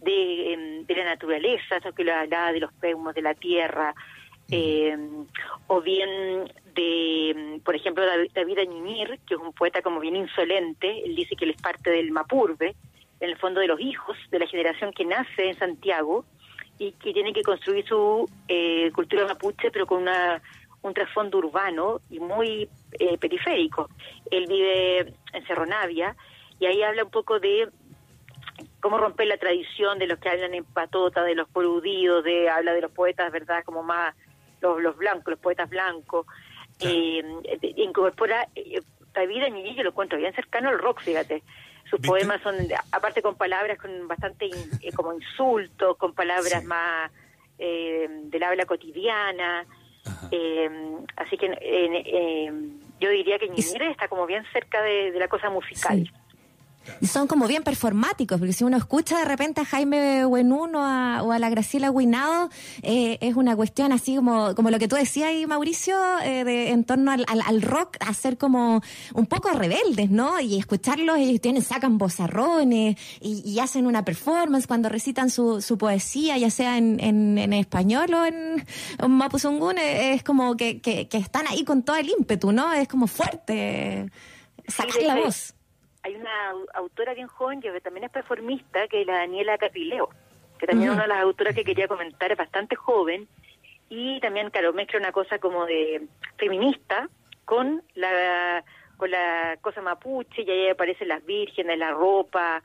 de, em, de la naturaleza, eso que lo hablaba de los peumos, de la tierra, eh, o bien de, em, por ejemplo, David, David Añimir, que es un poeta como bien insolente, él dice que él es parte del Mapurbe, en el fondo de los hijos de la generación que nace en Santiago y que tiene que construir su eh, cultura mapuche, pero con una, un trasfondo urbano y muy eh, periférico. Él vive en Cerro Navia y ahí habla un poco de cómo romper la tradición de los que hablan en patota, de los poludidos, de habla de los poetas, ¿verdad? Como más los, los blancos, los poetas blancos. Eh, incorpora, eh, David yo lo encuentro bien cercano al rock, fíjate. Sus poemas son, aparte con palabras con bastante in- eh, como insultos, con palabras más eh, del habla cotidiana. Eh, así que yo diría que Ñiñir está como bien cerca de, de la cosa musical. Y son como bien performáticos, porque si uno escucha de repente a Jaime Buenún o a, o a la Graciela Guinado, eh, es una cuestión así como, como lo que tú decías ahí, Mauricio, eh, de, en torno al, al, al rock, a ser como un poco rebeldes, ¿no? Y escucharlos, ellos tienen, sacan bozarrones y, y hacen una performance cuando recitan su, su poesía, ya sea en, en, en español o en, en Mapuzungún, eh, es como que, que, que están ahí con todo el ímpetu, ¿no? Es como fuerte, sacar la voz. Hay una au- autora bien joven que también es performista, que es la Daniela Capileo, que también es una de las autoras que quería comentar, es bastante joven, y también, claro, mezcla una cosa como de feminista con la con la cosa mapuche, y ahí aparecen las vírgenes, la ropa,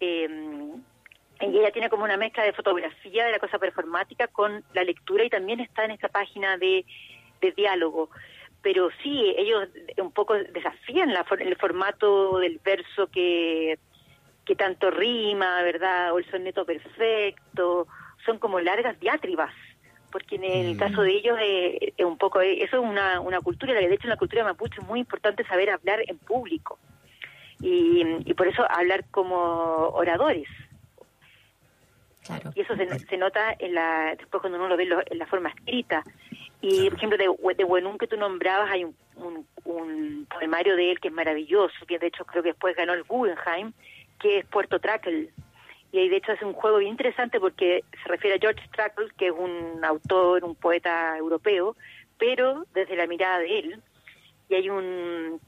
eh, y ella tiene como una mezcla de fotografía de la cosa performática con la lectura y también está en esta página de, de diálogo. Pero sí, ellos un poco desafían la, for- el formato del verso que, que tanto rima, ¿verdad? O el soneto perfecto. Son como largas diatribas. Porque en el Mm. caso de ellos eh, es un poco, eh, eso es una, una cultura, de hecho en la cultura mapuche es muy importante saber hablar en público. Y, y por eso hablar como oradores. Claro. Y eso se, se nota en la, después cuando uno lo ve en la forma escrita. Y, por ejemplo, de, de que tú nombrabas, hay un, un, un poemario de él que es maravilloso, que de hecho creo que después ganó el Guggenheim, que es Puerto Trackle. Y ahí de hecho hace un juego bien interesante porque se refiere a George Trackle, que es un autor, un poeta europeo, pero desde la mirada de él. Y hay un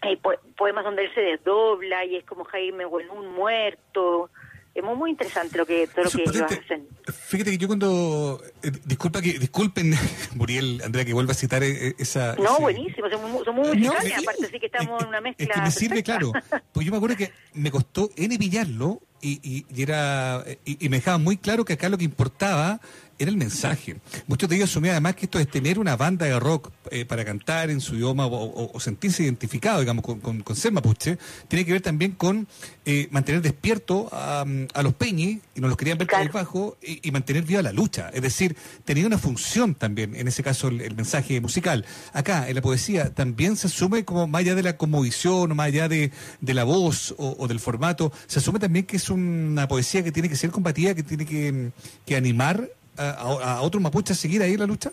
hay po- poemas donde él se desdobla y es como Jaime Buenún muerto. Es muy, muy interesante lo que todo lo que ellos hacen. Fíjate que yo cuando... eh, disculpa que, disculpen, Muriel, Andrea, que vuelva a citar eh, esa... No, ese- buenísimo, son muy, son muy No, aparte sí que estamos en una mezcla. Es que me sirve, perfecta. claro. Pues yo me acuerdo que me costó N pillarlo y, y- y era y, y me dejaba muy claro que acá lo que importaba era el mensaje. Muchos de ellos asumían además que esto es tener una banda de rock eh, para cantar en su idioma o, o- o sentirse identificado, digamos, con, con- con ser mapuche, tiene que ver también con eh, mantener despierto a, a los peñis, y nos los querían ver bajo y, y mantener viva la lucha. Es decir, tenía una función también, en ese caso, el, el mensaje musical. Acá, en la poesía, también se asume como más allá de la conmovisión, o más allá de, de la voz o, o del formato, se asume también que es una poesía que tiene que ser combativa, que tiene que, que animar a, otros mapuches a seguir ahí la lucha.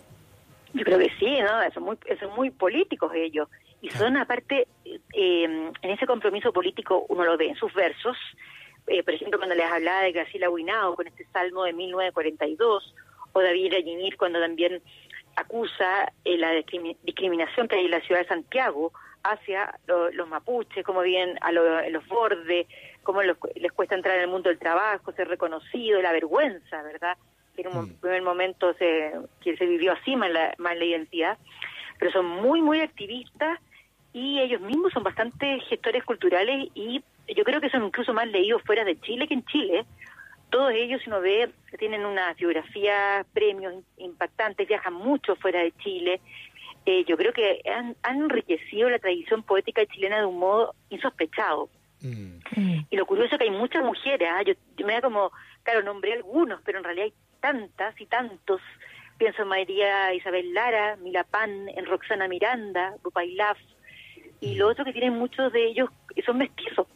Yo creo que sí, ¿no? Son muy, son muy políticos ellos. Y son, aparte, eh, en ese compromiso político uno lo ve en sus versos. Eh, por ejemplo, cuando les hablaba de Graciela Huinao con este salmo de 1942, o David Rayimir cuando también acusa eh, la discrimi- discriminación que hay en la ciudad de Santiago hacia lo- los mapuches, cómo viven a lo- en los bordes, cómo los- les cuesta entrar en el mundo del trabajo, ser reconocido, la vergüenza, ¿verdad? Que en un primer momento se, que se vivió así mal la, mal la identidad, pero son muy, muy activistas y ellos mismos son bastante gestores culturales y yo creo que son incluso más leídos fuera de Chile que en Chile. Todos ellos, si uno ve, tienen una biografía, premios impactantes, viajan mucho fuera de Chile. Eh, yo creo que han, han enriquecido la tradición poética chilena de un modo insospechado. Y lo curioso es que hay muchas mujeres, ¿ah? yo, yo me da como, claro, nombré algunos, pero en realidad hay tantas y tantos. Pienso en María Isabel Lara, Mila Pan, en Roxana Miranda, Rupailaf, y lo otro que tienen muchos de ellos son mestizos.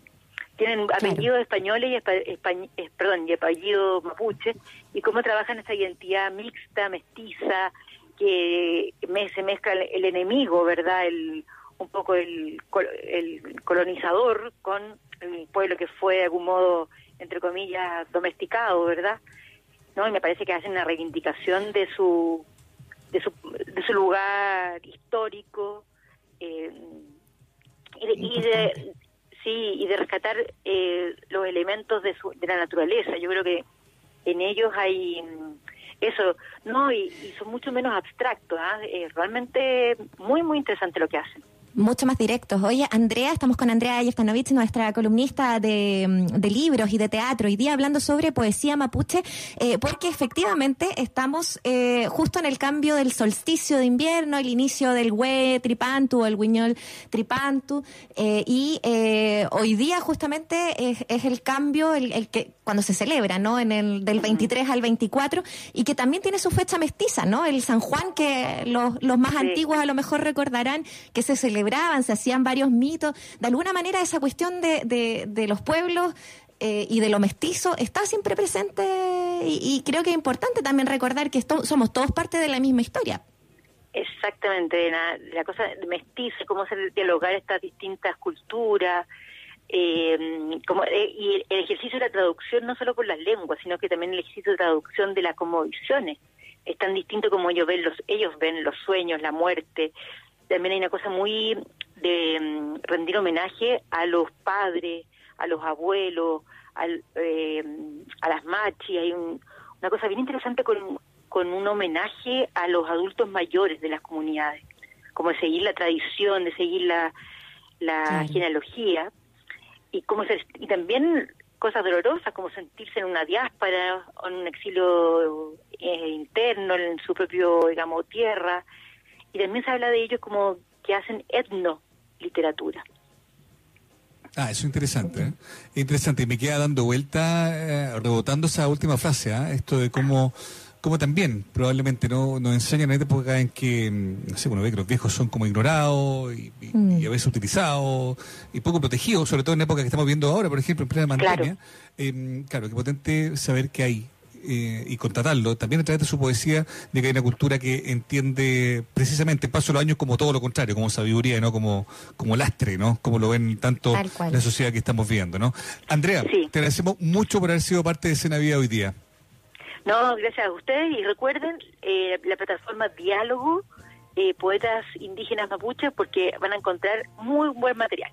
Tienen apellidos españoles y, espa- españ- eh, perdón, y apellidos mapuche, y cómo trabajan esa identidad mixta, mestiza, que me- se mezcla el, el enemigo, ¿verdad? El, un poco el, el colonizador con el pueblo que fue de algún modo, entre comillas, domesticado, ¿verdad? ¿No? Y me parece que hacen una reivindicación de su, de su, de su lugar histórico eh, y, de, y de- sí y de rescatar eh, los elementos de, su, de la naturaleza. Yo creo que en ellos hay mm, eso, no y, y son mucho menos abstractos. Eh, realmente muy muy interesante lo que hacen. Mucho más directos. Oye, Andrea, estamos con Andrea Yeftanovich, nuestra columnista de, mm, de libros y de teatro, hoy día hablando sobre poesía mapuche, eh, porque efectivamente estamos eh, justo en el cambio del solsticio de invierno, el inicio del hue tripantu o el guiñol tripantu, eh, y eh, hoy día justamente es, es el cambio, el, el que cuando se celebra, ¿no? En el del 23 al 24, y que también tiene su fecha mestiza, ¿no? El San Juan, que los, los más antiguos a lo mejor recordarán que se celebraban, se hacían varios mitos. De alguna manera esa cuestión de, de, de los pueblos eh, y de lo mestizo está siempre presente y, creo que es importante también recordar que somos todos parte de la misma historia. Exactamente, la, la cosa de mestizo, cómo hacer dialogar estas distintas culturas, eh, como, eh, y el, ejercicio de la traducción no solo por las lenguas, sino que también el ejercicio de traducción de las conmovisiones. Es tan distinto como ellos ven los, ellos ven los sueños, la muerte. También hay una cosa muy de mm, rendir homenaje a los padres, a los abuelos, al, eh, a las machis. Hay un- una cosa bien interesante con, con un homenaje a los adultos mayores de las comunidades, como de seguir la tradición, de seguir la, la Claro. genealogía y como se- y también cosas dolorosas como sentirse en una diáspora o en un exilio eh, interno en su propio digamos tierra y también se habla de ellos como que hacen etno literatura Ah, eso es interesante. ¿eh? Interesante. Y me queda dando vuelta, eh, rebotando esa última frase, ¿ah? esto de cómo, cómo también probablemente no nos enseñan en época en que, mm, no sé, uno ve que los viejos son como ignorados y, y- Mm. y a veces utilizados y poco protegidos, sobre todo en época que estamos viendo ahora, por ejemplo, en plena pandemia. Eh, claro, qué potente saber que hay. Eh, y constatarlo también a través de su poesía de que hay una cultura que entiende precisamente paso los años como todo lo contrario como sabiduría y no como como lastre no como lo ven tanto la sociedad que estamos viviendo, ¿no? Andrea, te agradecemos mucho por haber sido parte de Escena Vida hoy día. no gracias a ustedes y recuerden eh, la plataforma diálogo eh, poetas indígenas mapuches porque van a encontrar muy buen material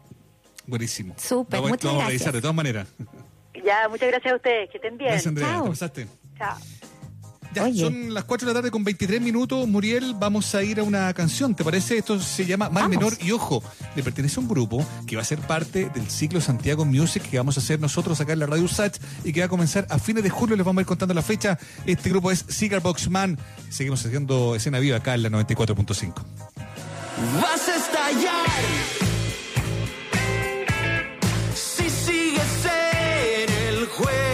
Buenísimo. Súper, muchas vamos a gracias. revisar de todas maneras. ya muchas gracias a ustedes que estén bien Gracias, Andrea. ¿Te pasaste? Chao. Ya, son las 4 de la tarde con 23 minutos. Muriel, vamos a ir a una canción. ¿Te parece? Esto se llama Mal Menor y Ojo. Le pertenece a un grupo que va a ser parte del ciclo Santiago Music que vamos a hacer nosotros acá en la Radio Sach y que va a comenzar a fines de julio. Les vamos a ir contando la fecha. Este grupo es Cigar Box Man. Seguimos haciendo escena viva acá en la 94.5. Vas a estallar si sigues en el juego.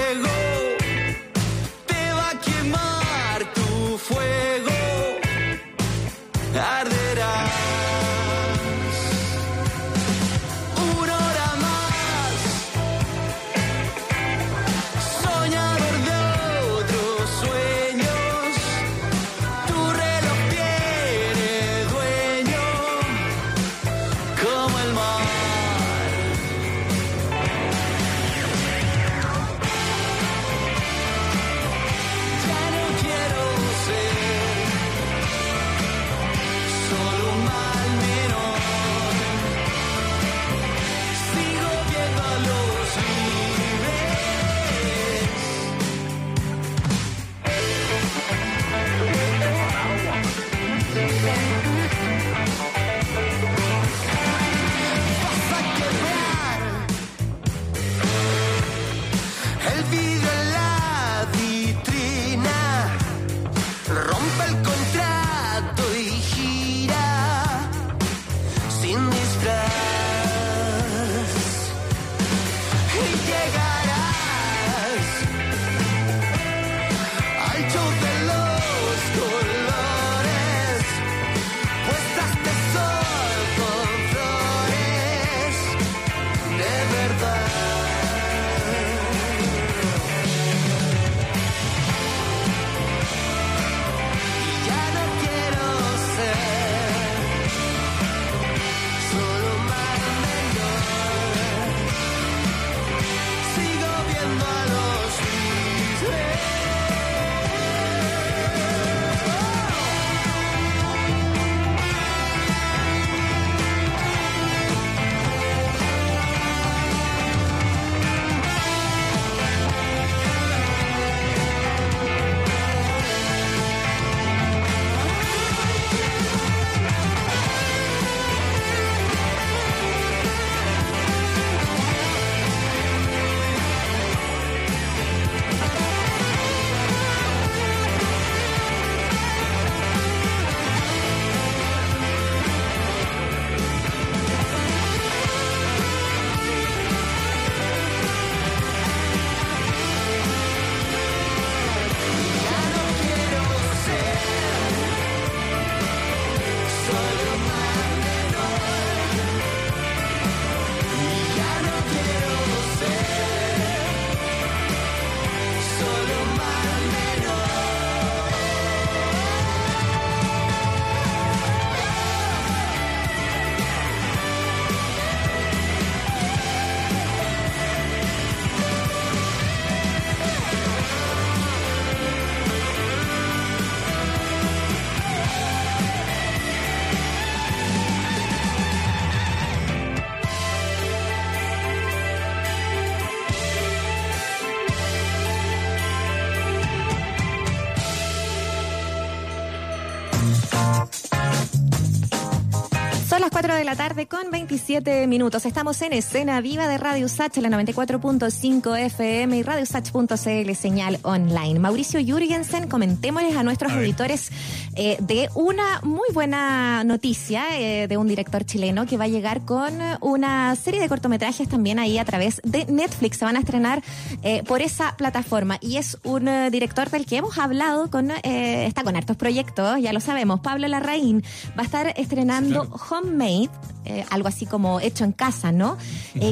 La tarde con 27 minutos. Estamos en escena viva de Radio Sach, la 94.5 FM y radiosach.cl, señal online. Mauricio Jürgensen, comentémosles a nuestros auditores eh, de una muy buena noticia eh, de un director chileno que va a llegar con una serie de cortometrajes también ahí a través de Netflix. Se van a estrenar eh, por esa plataforma y es un eh, director del que hemos hablado con, eh, está con hartos proyectos, ya lo sabemos. Pablo Larraín va a estar estrenando Homemade, eh, algo así como hecho en casa, ¿no?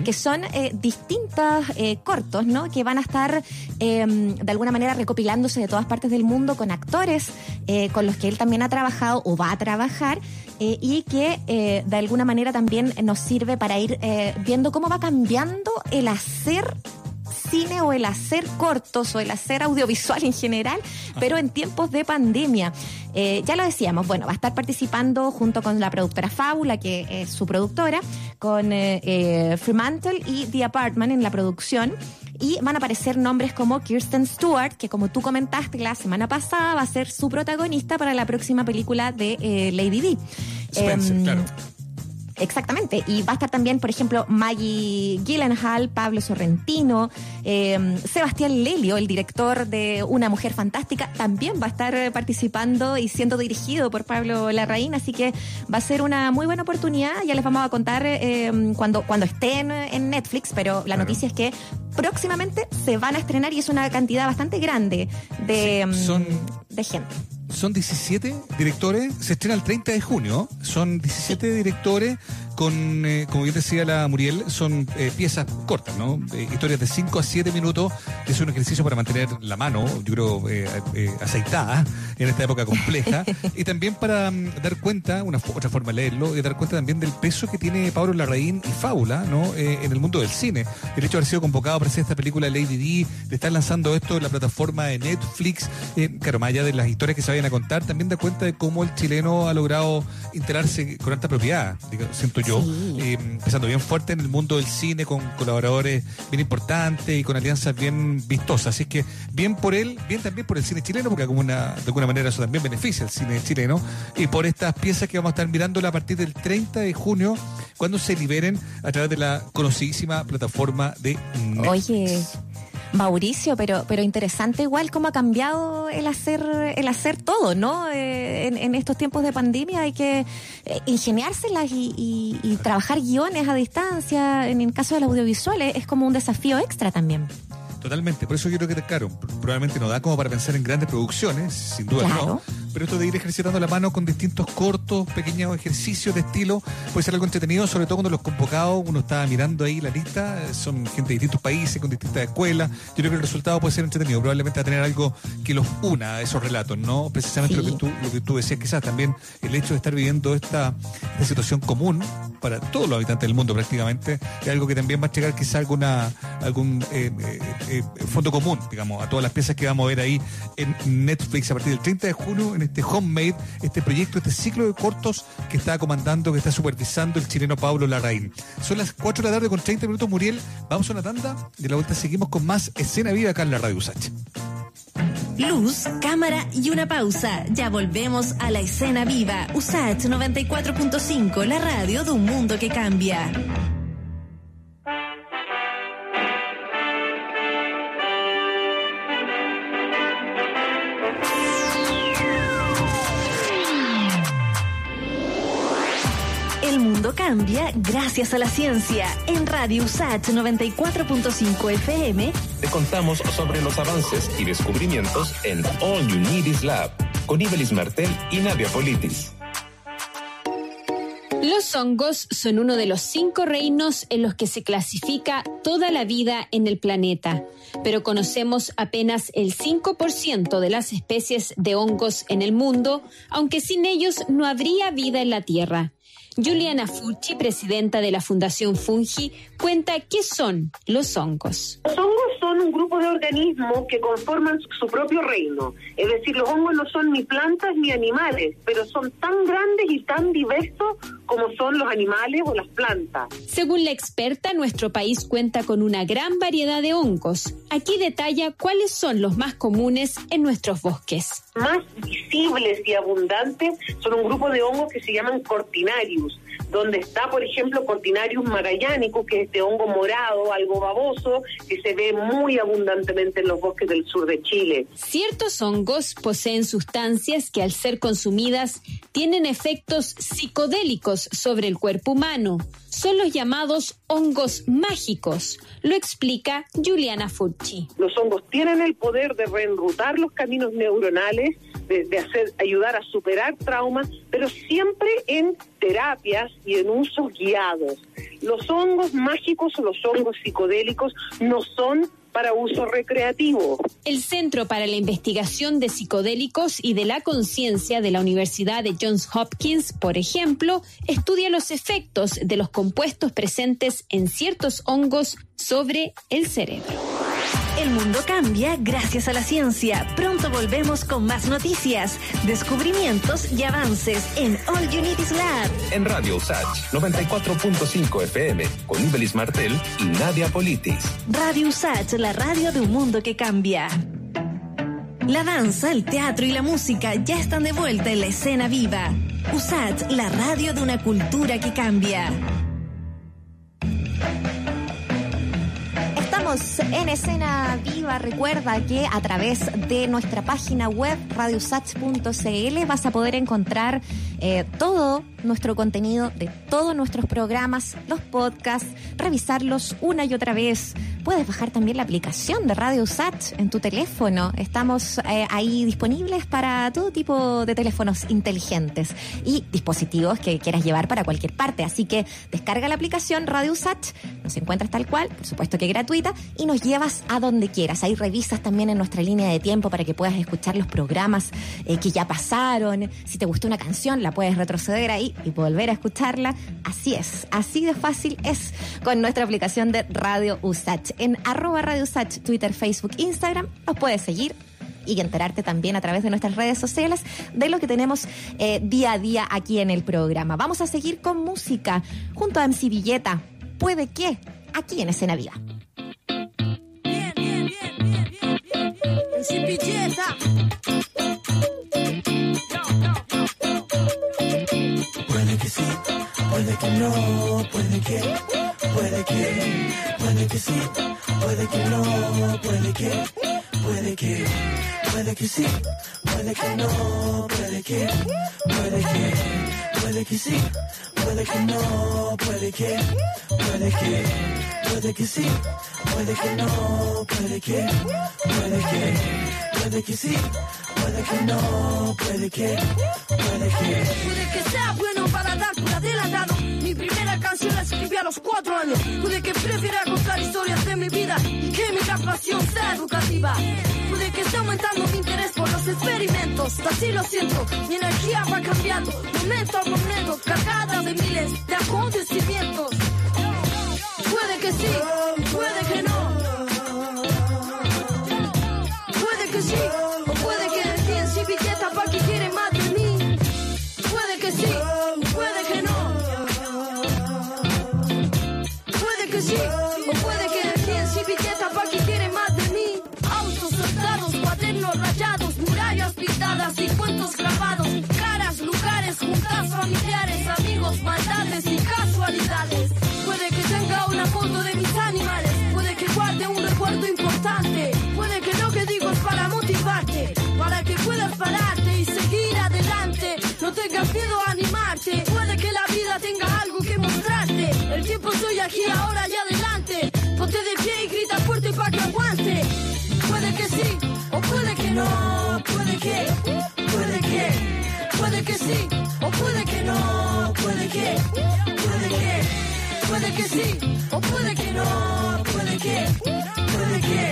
Que son distintos cortos, ¿no? Que van a estar eh, de alguna manera recopilándose de todas partes del mundo con actores con los que él también ha trabajado o va a trabajar y que de alguna manera también nos sirve para ir viendo cómo va cambiando el hacer cine o el hacer cortos o el hacer audiovisual en general, pero en tiempos de pandemia. Eh, ya lo decíamos, bueno, va a estar participando junto con la productora Fábula, que es su productora, con eh, eh, Fremantle y The Apartment en la producción. Y van a aparecer nombres como Kirsten Stewart, que como tú comentaste la semana pasada, va a ser su protagonista para la próxima película de eh, Lady D. Spencer, Em, claro. Exactamente. Y va a estar también, por ejemplo, Maggie Gyllenhaal, Pablo Sorrentino, eh, Sebastián Lelio, el director de Una Mujer Fantástica, también va a estar eh, participando y siendo dirigido por Pablo Larraín. Así que va a ser una muy buena oportunidad. Ya les vamos a contar eh, cuando, cuando estén en Netflix, pero la noticia es que próximamente se van a estrenar y es una cantidad bastante grande de, son- de gente. Son 17 directores, se estrena el 30 de junio, son 17 directores con, eh, como bien decía la Muriel, son eh, piezas cortas, ¿no? Eh, historias de 5 a 7 minutos, es un ejercicio para mantener la mano, yo creo, eh, eh, aceitada en esta época compleja, y también para mm, dar cuenta, una otra forma de leerlo, y dar cuenta también del peso que tiene Pablo Larraín y Fábula, ¿no? En el mundo del cine. El hecho de haber sido convocado para hacer esta película Lady D, de estar lanzando esto en la plataforma de Netflix, eh, claro, más allá de las historias que se vayan a contar, también da cuenta de cómo el chileno ha logrado integrarse con alta propiedad, digo, siento yo, eh, empezando bien fuerte en el mundo del cine, con colaboradores bien importantes y con alianzas bien vistosas. Así que bien por él, bien también por el cine chileno, porque de alguna, de alguna manera eso también beneficia al cine chileno, y por estas piezas que vamos a estar mirándola a partir del 30 de junio, cuando se liberen a través de la conocidísima plataforma de Netflix. Oye, Mauricio, pero, pero interesante igual cómo ha cambiado el hacer, el hacer todo, ¿no? Eh, en, estos tiempos de pandemia hay que eh, ingeniárselas y, y- y trabajar guiones a distancia. En el caso del audiovisual es como un desafío extra también. Totalmente, por eso yo creo que, claro, probablemente no da como para pensar en grandes producciones, sin duda Claro. no, pero esto de ir ejercitando la mano con distintos cortos, pequeños ejercicios de estilo, puede ser algo entretenido, sobre todo cuando los convocados, uno está mirando ahí la lista, son gente de distintos países, con distintas escuelas, yo creo que el resultado puede ser entretenido, probablemente va a tener algo que los una a esos relatos, ¿no? Precisamente Sí. lo, que tú, lo que tú decías, quizás también el hecho de estar viviendo esta, esta situación común para todos los habitantes del mundo prácticamente, es algo que también va a llegar quizás alguna, algún eh, eh, eh, fondo común, digamos, a todas las piezas que vamos a ver ahí en Netflix a partir del 30 de junio en este Homemade, este proyecto, este ciclo de cortos que está comandando, que está supervisando el chileno Pablo Larraín. Son las 4 de la tarde con 30 minutos, Muriel. Vamos a una tanda y a la vuelta seguimos con más escena viva acá en la Radio Usach. Luz, cámara y una pausa. Ya volvemos a la escena viva. USACH 94.5, la radio de un mundo que cambia. Mundo cambia gracias a la ciencia. En Radio USACH 94.5 FM Te contamos sobre los avances y descubrimientos en All You Need Is Lab con Ibelis Martel y Nadia Politis. Los hongos son uno de los cinco reinos en los que se clasifica toda la vida en el planeta, pero conocemos apenas el 5% de las especies de hongos en el mundo, aunque sin ellos no habría vida en la Tierra. Juliana Fucci, presidenta de la Fundación Fungi, cuenta qué son los hongos. Los hongos son un grupo de organismos que conforman su- propio reino. Es decir, los hongos no son ni plantas ni animales, pero son tan grandes y tan diversos como son los animales o las plantas. Según la experta, nuestro país cuenta con una gran variedad de hongos. Aquí detalla cuáles son los más comunes en nuestros bosques. Más visibles y abundantes son un grupo de hongos que se llaman cortinarius. Donde está, por ejemplo, Cortinarius magellanicus, que es este hongo morado, algo baboso, que se ve muy abundantemente en los bosques del sur de Chile. Ciertos hongos poseen sustancias que al ser consumidas tienen efectos psicodélicos sobre el cuerpo humano. Son los llamados hongos mágicos, lo explica Juliana Fucci. Los hongos tienen el poder de reenrutar los caminos neuronales, de, de hacer, ayudar a superar traumas, pero siempre en y en usos guiados. Los hongos mágicos o los hongos psicodélicos no son para uso recreativo. El Centro para la Investigación de Psicodélicos y de la Conciencia de la Universidad de Johns Hopkins, por ejemplo, estudia los efectos de los compuestos presentes en ciertos hongos sobre el cerebro. El mundo cambia gracias a la ciencia. Pronto volvemos con más noticias, descubrimientos y avances en All You Need Is Lab. En Radio Usach 94.5 FM con Ibelis Martel y Nadia Politis. Radio Usach, la radio de un mundo que cambia. La danza, el teatro y la música ya están de vuelta en la escena viva. Usach, la radio de una cultura que cambia. En escena viva. Recuerda que a través de nuestra página web radiosach.cl vas a poder encontrar eh, todo nuestro contenido de todos nuestros programas, los podcasts, revisarlos una y otra vez. Puedes bajar también la aplicación de Radio Sach en tu teléfono. Estamos eh, ahí disponibles para todo tipo de teléfonos inteligentes y dispositivos que quieras llevar para cualquier parte. Así que descarga la aplicación Radio Sach, nos encuentras tal cual, por supuesto que gratuita, y nos llevas a donde quieras. Ahí revisas también en nuestra línea de tiempo para que puedas escuchar los programas eh, que ya pasaron. Si te gustó una canción, la puedes retroceder ahí y volver a escucharla. Así es, así de fácil es con nuestra aplicación de Radio Usach. En arroba Radio Usach, Twitter, Facebook, Instagram, nos puedes seguir y enterarte también a través de nuestras redes sociales de lo que tenemos eh, día a día aquí en el programa. Vamos a seguir con música junto a MC Villeta. Puede que aquí en Escena Viva. Puede que no, puede que, puede que, puede que sí, puede que no, puede que, puede que, puede que sí, puede que no, puede que, puede que, puede que sí, puede que no, puede que, puede que, puede que sí, puede que no, puede que, puede que, puede que sí, puede que no, puede que, puede que. Puede que sea bueno para dar por adelantado. Mi primera canción la escribí a los cuatro años. Puede que prefiera contar historias de mi vida y que mi captación sea educativa. Puede que esté aumentando mi interés experimentos. Así lo siento, mi energía va cambiando. Momento a momento, cargada de miles de acontecimientos. Puede que sí, puede que no. Para que puedas pararte y seguir adelante. No tengas miedo a animarte, puede que la vida tenga algo que mostrarte. El tiempo estoy aquí, ahora y adelante. Ponte de pie y grita fuerte para que aguante. Puede que sí, o puede que no, puede que, puede que, puede que sí, o puede que no, puede que, puede que, puede que sí, o puede que no, puede que, puede que,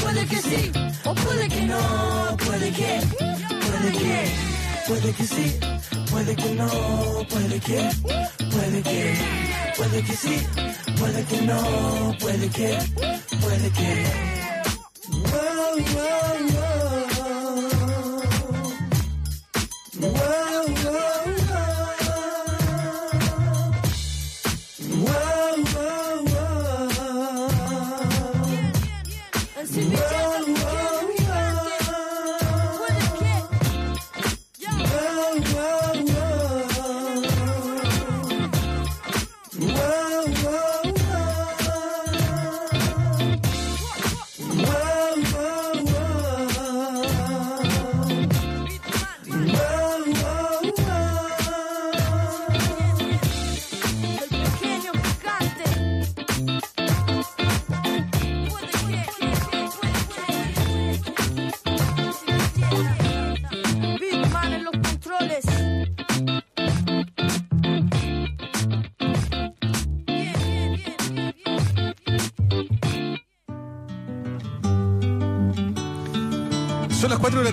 puede que sí, o puede que no, puede que, puede que, Puede que sí, puede que no, puede que, puede que, puede que sí, puede que no, puede que, puede que.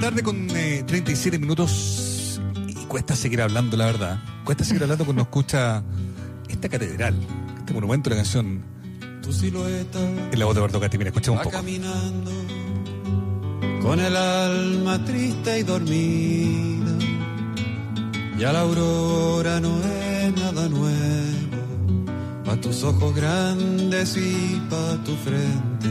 Tarde con eh, 37 minutos y cuesta seguir hablando, la verdad. Cuesta seguir hablando cuando escucha esta catedral, este monumento la canción Tu silueta en la voz de Eduardo Gatti. Mira, escuchemos un poco. caminando con el alma triste y dormida. Ya la aurora no es nada nuevo, pa' tus ojos grandes y pa' tu frente.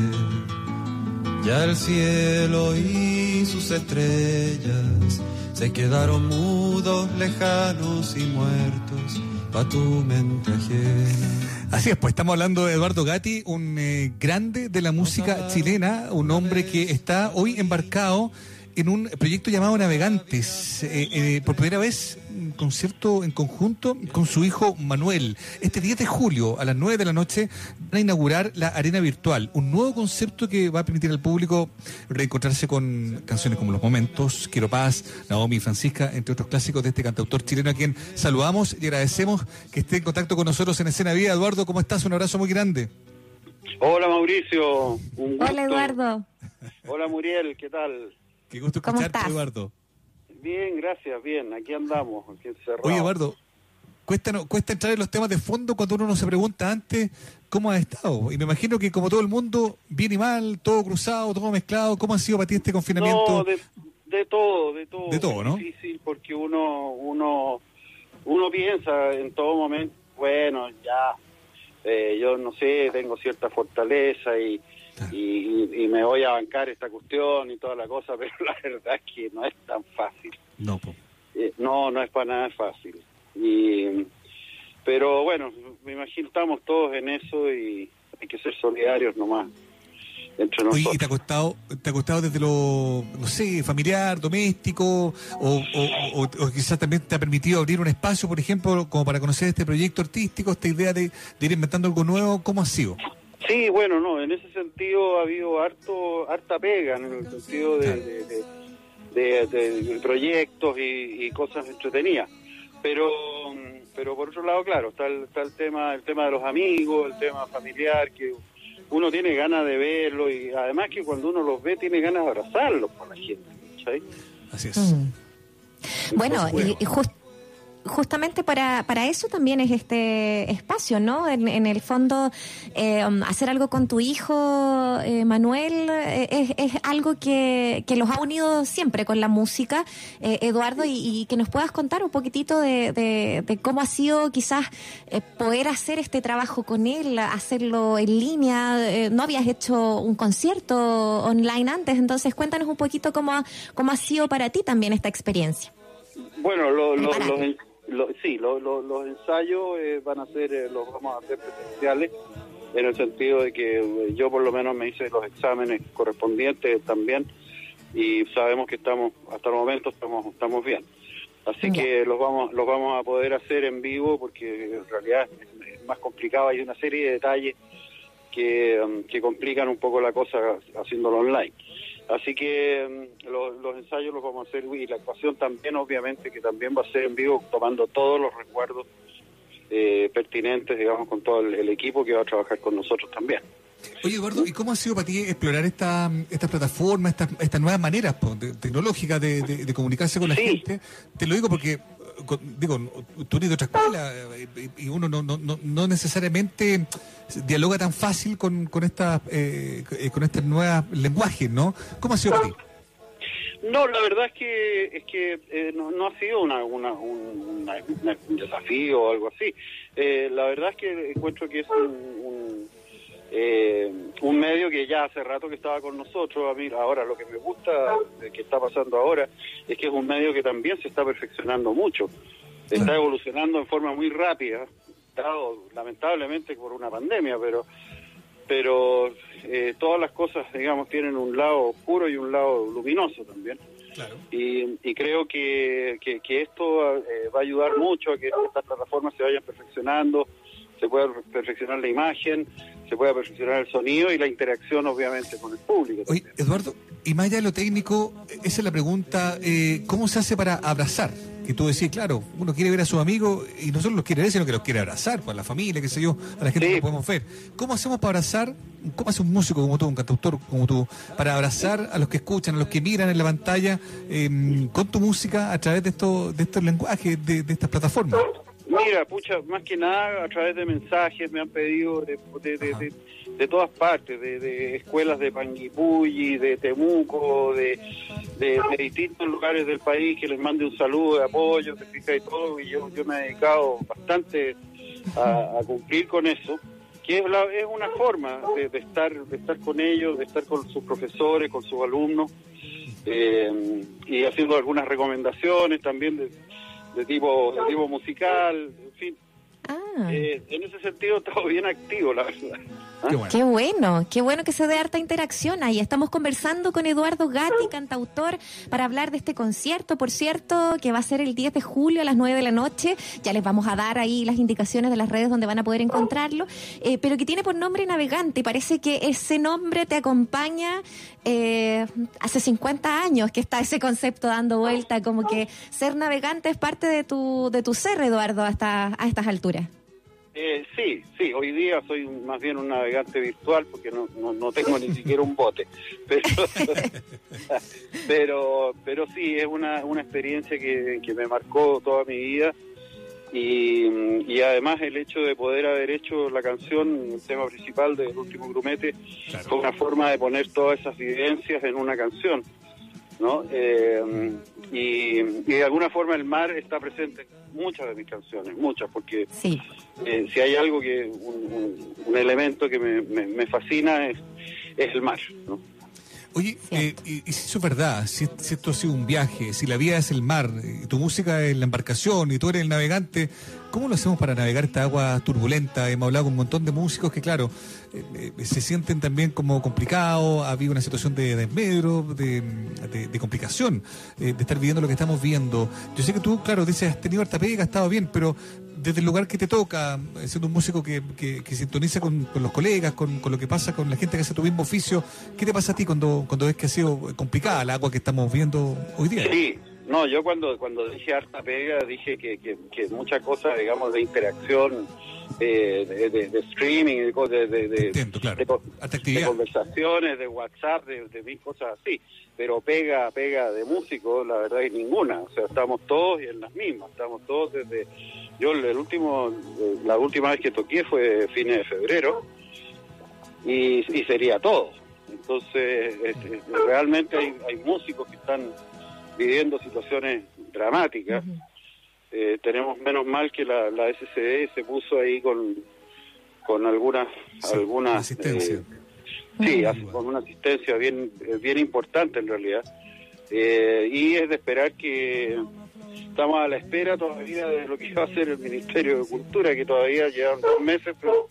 Ya el cielo y sus estrellas se quedaron mudos, lejanos y muertos, pa' tu mente ajena. Así es, pues estamos hablando de Eduardo Gatti, un eh, grande de la música chilena, un hombre que está hoy embarcado en un proyecto llamado Navegantes. Eh, eh, por primera vez, un concierto en conjunto con su hijo Manuel. Este 10 de julio, a las 9 de la noche, van a inaugurar la Arena Virtual, un nuevo concepto que va a permitir al público reencontrarse con canciones como Los Momentos, Quiero Paz, Naomi y Francisca, entre otros clásicos de este cantautor chileno a quien saludamos y agradecemos que esté en contacto con nosotros en Escena Vida. Eduardo, ¿cómo estás? Un abrazo muy grande. Hola Mauricio, un gusto. Hola Eduardo. Hola Muriel, ¿qué tal? Qué gusto ¿Cómo escucharte, estás? Eduardo. Bien, gracias, bien, aquí andamos, aquí encerrados. Oye, Eduardo, cuesta, no- cuesta entrar en los temas de fondo cuando uno no se pregunta antes cómo has estado. Y me imagino que como todo el mundo, bien y mal, todo cruzado, todo mezclado, ¿cómo ha sido para ti este confinamiento? No, de, de todo, de todo. De todo, Es ¿no? difícil porque uno, uno, uno piensa en todo momento, bueno, ya, eh, yo no sé, tengo cierta fortaleza y, y, y me voy a bancar esta cuestión y toda la cosa, pero la verdad es que no es tan fácil. No, po. Eh, no, no es para nada fácil. Y, pero bueno, me imagino estamos todos en eso y hay que ser solidarios nomás entre Oye. ¿y te ha costado, te ha costado desde lo, no sé, familiar, doméstico, o, o- o- o quizás también te ha permitido abrir un espacio, por ejemplo, como para conocer este proyecto artístico, esta idea de, de ir inventando algo nuevo? ¿Cómo ha sido? Sí, bueno, no, en ese sentido ha habido harto, harta pega, en el sentido de, de, de- de- de- de proyectos y, y cosas entretenidas. Pero, pero por otro lado, claro, está el, está el tema, el tema de los amigos, el tema familiar, que uno tiene ganas de verlo y además que cuando uno los ve tiene ganas de abrazarlos con la gente, ¿cachai? Así es. Mm. Bueno, y, y jus- justamente para, para eso también es este espacio, ¿no? En, en el fondo, eh, um, hacer algo con tu hijo, eh, Manuel, eh, es, es algo que, que los ha unido siempre con la música, eh, Eduardo, y, y que nos puedas contar un poquitito de, de- de cómo ha sido quizás eh, poder hacer este trabajo con él, hacerlo en línea. no habías hecho un concierto online antes, entonces cuéntanos un poquito cómo ha, cómo ha sido para ti también esta experiencia. Bueno, lo- lo- los, lo- sí, lo- lo- los ensayos eh, van a ser, eh, los vamos a hacer presenciales, en el sentido de que eh, yo por lo menos me hice los exámenes correspondientes también y sabemos que estamos, hasta el momento estamos, estamos bien. Así que los vamos, los vamos a poder hacer en vivo porque en realidad es, es más complicado, hay una serie de detalles que, um, que complican un poco la cosa haciéndolo online. Así que mm, lo- los ensayos los vamos a hacer y la actuación también, obviamente, que también va a ser en vivo, tomando todos los recuerdos eh, pertinentes, digamos, con todo el, el equipo que va a trabajar con nosotros también. Oye, Eduardo, ¿y cómo ha sido para ti explorar esta, esta plataforma, estas estas nuevas maneras po, de- tecnológicas de, de- de comunicarse con la gente? Te lo digo porque, digo, tú eres de otra escuela y uno no, no, no, no necesariamente dialoga tan fácil con, con estas eh, con estas nuevas lenguajes, ¿no? ¿Cómo ha sido para ti? No, la verdad es que es que eh, no, no ha sido una, un, una- un desafío o algo así. Eh, la verdad es que encuentro que es un, un, eh, un medio que ya hace rato que estaba con nosotros. A mí ahora lo que me gusta de que está pasando ahora es que es un medio que también se está perfeccionando mucho. Está evolucionando en forma muy rápida, dado lamentablemente por una pandemia, pero pero eh, todas las cosas, digamos, tienen un lado oscuro y un lado luminoso también. Y, y creo que, que, que esto eh, va a ayudar mucho a que estas plataformas se vayan perfeccionando, se pueda perfeccionar la imagen, se pueda perfeccionar el sonido y la interacción, obviamente, con el público. Oye, Eduardo, y más allá de lo técnico, esa es la pregunta, eh, ¿cómo se hace para abrazar que tú decís, claro, uno quiere ver a sus amigos y no solo los quiere ver, sino que los quiere abrazar, pues, a la familia, qué sé yo, a la gente que no podemos ver. ¿Cómo hacemos para abrazar, cómo hace un músico como tú, un cantautor como tú, para abrazar a los que escuchan, a los que miran en la pantalla eh, con tu música a través de estos, de estos lenguajes, de, de estas plataformas? Mira, pucha, más que nada a través de mensajes me han pedido de, de, de, de- todas partes, de, de escuelas de Panguipulli, de Temuco, de, de, de distintos lugares del país que les mande un saludo de apoyo, te fijas y todo, y yo, yo me he dedicado bastante a, a cumplir con eso, que es, la- es una forma de, de estar de estar con ellos, de estar con sus profesores, con sus alumnos, eh, y haciendo algunas recomendaciones también de, de tipo de tipo musical, en fin. Eh, en ese sentido, todo bien activo, la verdad. ¿Ah? Qué bueno, qué bueno que se dé harta interacción ahí. Estamos conversando con Eduardo Gatti, cantautor, para hablar de este concierto, por cierto, que va a ser el 10 de julio a las 9 de la noche. Ya les vamos a dar ahí las indicaciones de las redes donde van a poder encontrarlo, eh, pero que tiene por nombre Navegante. Parece que ese nombre te acompaña eh, hace 50 años que está ese concepto dando vuelta, como que ser navegante es parte de tu, de tu ser, Eduardo, hasta, a estas alturas. Eh, sí, sí, hoy día soy más bien un navegante virtual porque no, no, no tengo ni siquiera un bote. Pero, pero, pero sí, es una, una experiencia que, que me marcó toda mi vida y, y además el hecho de poder haber hecho la canción, el tema principal del último grumete, fue una forma de poner todas esas vivencias en una canción. ¿No? Eh, y, y de alguna forma el mar está presente en muchas de mis canciones, muchas, porque eh, si hay algo que, un, un- un elemento que me, me- me fascina es, es el mar, ¿no? Oye, eh, y, y si eso es verdad, si, si esto ha sido un viaje, si la vida es el mar, y tu música es la embarcación y tú eres el navegante, ¿cómo lo hacemos para navegar esta agua turbulenta? Hemos hablado con un montón de músicos que, claro, eh, eh, se sienten también como complicados, ha habido una situación de desmedro, de, de- de complicación, eh, de estar viviendo lo que estamos viendo. Yo sé que tú, claro, dices, has tenido harta pega, has estado bien, pero desde el lugar que te toca, siendo un músico que, que, que sintoniza con, con los colegas, con, con lo que pasa con la gente que hace tu mismo oficio, ¿qué te pasa a ti cuando, cuando ves que ha sido complicada el agua que estamos viendo hoy día? Sí, no, yo cuando cuando dije harta pega dije que, que, que muchas cosas, digamos, de interacción, eh, de, de- de streaming, de, de, de, de- de co- de conversaciones, de WhatsApp, de, de mil cosas así, pero pega, pega de músico, la verdad es ninguna, o sea, estamos todos en las mismas, estamos todos desde... Yo el último, eh, la última vez que toqué fue fines de febrero y, y sería todo. Entonces, es- es- realmente hay, hay músicos que están viviendo situaciones dramáticas. Eh, tenemos menos mal que la, la SCD se puso ahí con, con algunas algunas asistencia. eh, sí, con una asistencia bien bien importante en realidad. Eh, y es de esperar que estamos a la espera todavía de lo que va a hacer el Ministerio de Cultura, que todavía llevan dos meses, pero,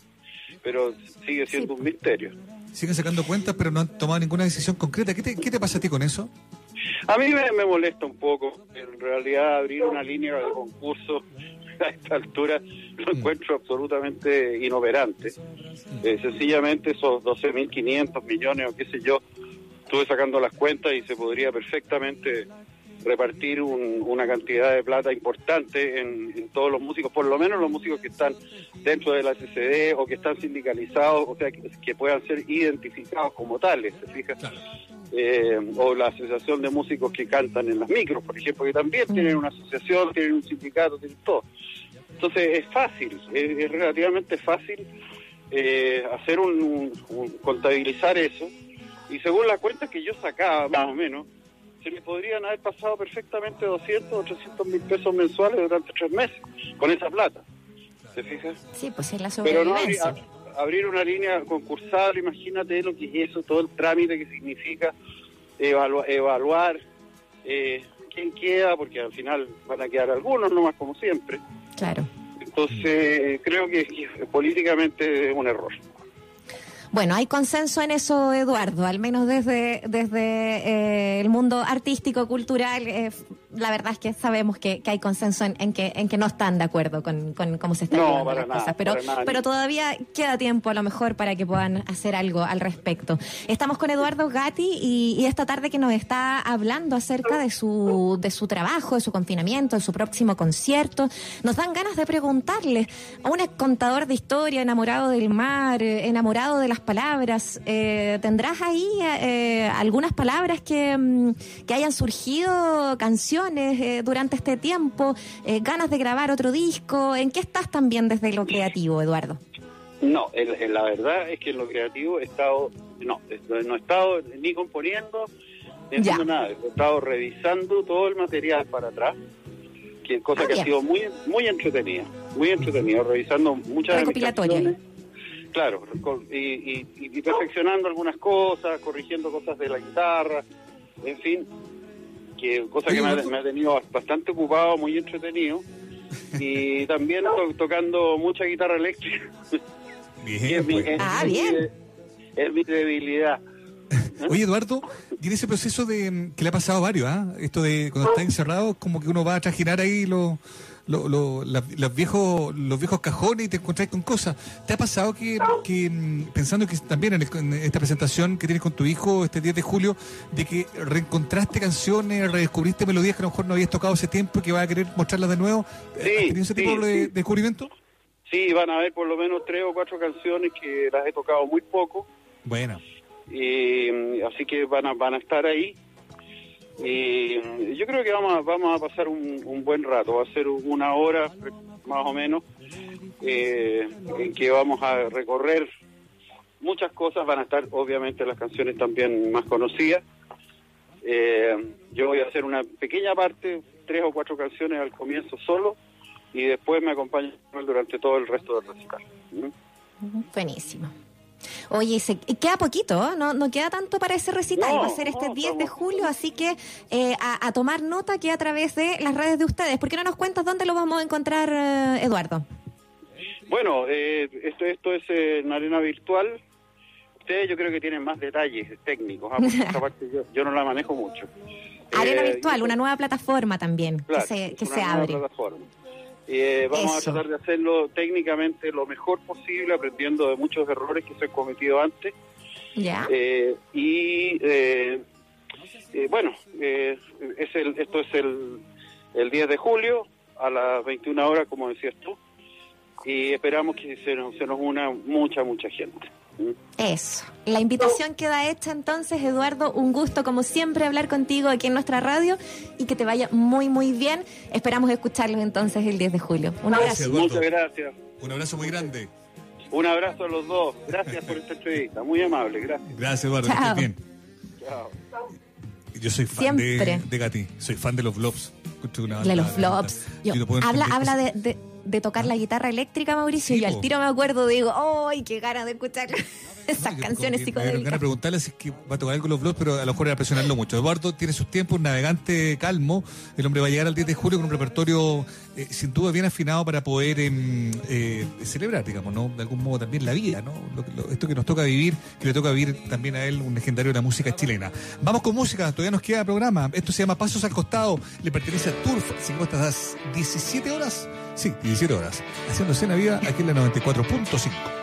pero sigue siendo un misterio. Siguen sacando cuentas, pero no han tomado ninguna decisión concreta. ¿Qué te, qué te pasa a ti con eso? A mí me, me molesta un poco, en realidad, abrir una línea de concurso a esta altura lo encuentro absolutamente inoperante. Eh, sencillamente esos 12.500 millones o qué sé yo, estuve sacando las cuentas y se podría perfectamente repartir un- una cantidad de plata importante en, en todos los músicos, por lo menos los músicos que están dentro de la CCD o que están sindicalizados, o sea, que, que puedan ser identificados como tales, ¿se fija? Eh, o la asociación de músicos que cantan en las micros, por ejemplo, que también tienen una asociación, tienen un sindicato, tienen todo. Entonces es fácil, es, es relativamente fácil eh, hacer un, un- un- contabilizar eso y según las cuentas que yo sacaba más o menos, se le podrían haber pasado perfectamente 200 o 300 mil pesos mensuales durante tres meses con esa plata. ¿Se fija? Sí, pues es la Pero no sobrevivencia. abrir, a- abrir una línea concursable, imagínate lo que es eso, todo el trámite que significa evalu- evaluar eh, quién queda, porque al final van a quedar algunos nomás como siempre. Claro. Entonces creo que, que políticamente es un error. Bueno, hay consenso en eso, Eduardo, al menos desde, desde eh, el mundo artístico, cultural. eh, la verdad es que sabemos que, que hay consenso en, en que, en que no están de acuerdo con, con cómo se están No, llevando las nada, cosas. Pero, pero todavía queda tiempo a lo mejor para que puedan hacer algo al respecto. Estamos con Eduardo Gatti y, y esta tarde que nos está hablando acerca de su, de su trabajo, de su confinamiento, de su próximo concierto. Nos dan ganas de preguntarle a un contador de historia, enamorado del mar, eh, enamorado de las palabras. eh, ¿Tendrás ahí eh, algunas palabras que, mm, que hayan surgido, canciones eh, durante este tiempo, eh, ganas de grabar otro disco? ¿En qué estás también desde lo creativo, Eduardo? No, el- el- la verdad es que en lo creativo he estado, no, no he estado ni componiendo, ni haciendo nada. He estado revisando todo el material para atrás, que cosa Ah, que ha sido muy muy entretenida, muy entretenida, revisando muchas de mis canciones. Claro, con- y, y- y perfeccionando algunas cosas, corrigiendo cosas de la guitarra, en fin, que cosa que me ha, me ha tenido bastante ocupado, muy entretenido. Y también to- tocando mucha guitarra eléctrica. Y es mi- es- Ah, bien. Es mi debilidad. Oye, Eduardo, tiene ese proceso de que le ha pasado a varios, ¿ah? Esto de cuando está encerrado, como que uno va a trajinar ahí los lo, lo- la- los viejos los viejos cajones y te encontrás con cosas. ¿Te ha pasado que, que, mm, pensando que también en, el- en esta presentación que tienes con tu hijo este 10 de julio, de que reencontraste canciones, redescubriste melodías que a lo mejor no habías tocado hace tiempo y que vas a querer mostrarlas de nuevo? ¿Has tenido ese tipo sí, de, sí. de descubrimiento? Sí, van a haber por lo menos tres o cuatro canciones que las he tocado muy poco. Bueno. y mm, así que van a van a estar ahí y mm, yo creo que vamos a, vamos a pasar un, un buen rato va a ser una hora más o menos eh, en que vamos a recorrer muchas cosas van a estar obviamente las canciones también más conocidas Eh, yo voy a hacer una pequeña parte tres o cuatro canciones al comienzo solo y después me acompaña durante todo el resto del recital ¿Mm? Buenísimo. Oye, se, queda poquito, ¿eh? no, no queda tanto para ese recital. No, Va a ser este no, 10 de julio, así que eh, a, a tomar nota que a través de las redes de ustedes. ¿Por qué no nos cuentas dónde lo vamos a encontrar, eh, Eduardo? Bueno, eh, esto, esto es eh, en arena virtual. Ustedes yo creo que tienen más detalles técnicos, ¿ah? porque esta parte yo, yo no la manejo mucho. Arena Eh, Virtual, una nueva plataforma también Claro, que se, que una se nueva abre. plataforma. Eh, vamos Eso. a tratar de hacerlo técnicamente lo mejor posible, aprendiendo de muchos errores que se han cometido antes. ¿Ya? Eh, y eh, eh, bueno, eh, es el, esto es el, el 10 de julio a las 21 horas, como decías tú, y esperamos que se nos, se nos una mucha, mucha gente. Eso. La invitación queda hecha entonces, Eduardo. Un gusto, como siempre, hablar contigo aquí en nuestra radio y que te vaya muy, muy bien. Esperamos escucharlos entonces el 10 de julio. Un abrazo. Muchas gracias. Un abrazo muy grande. Un abrazo a los dos. Gracias por esta entrevista. Muy amable. Gracias. Gracias, Eduardo. que Chao. estés bien. Chao. Yo soy fan de, Siempre. de Gati. Soy fan de los Vlogs. De los puedo habla habla de- de tocar la guitarra eléctrica, Mauricio, Sí, y al tiro me acuerdo, digo, ¡ay, qué ganas de escuchar esas canciones que Me dieron ganas de psicodélicas! preguntarle si es que va a tocar algo los vlogs, pero a lo mejor era presionarlo mucho. Eduardo tiene sus tiempos, un navegante calmo. El hombre va a llegar al 10 de julio con un repertorio eh, sin duda bien afinado para poder em, eh, celebrar, digamos, ¿no? De algún modo también la vida, ¿no? Lo esto que nos toca vivir, que le toca vivir también a él, un legendario de la música chilena. Vamos con música, todavía nos queda programa. Esto se llama Pasos al Costado, le pertenece a Turf, se hasta las 17 horas. Sí, 17 horas. Haciendo cena viva aquí en la 94.5.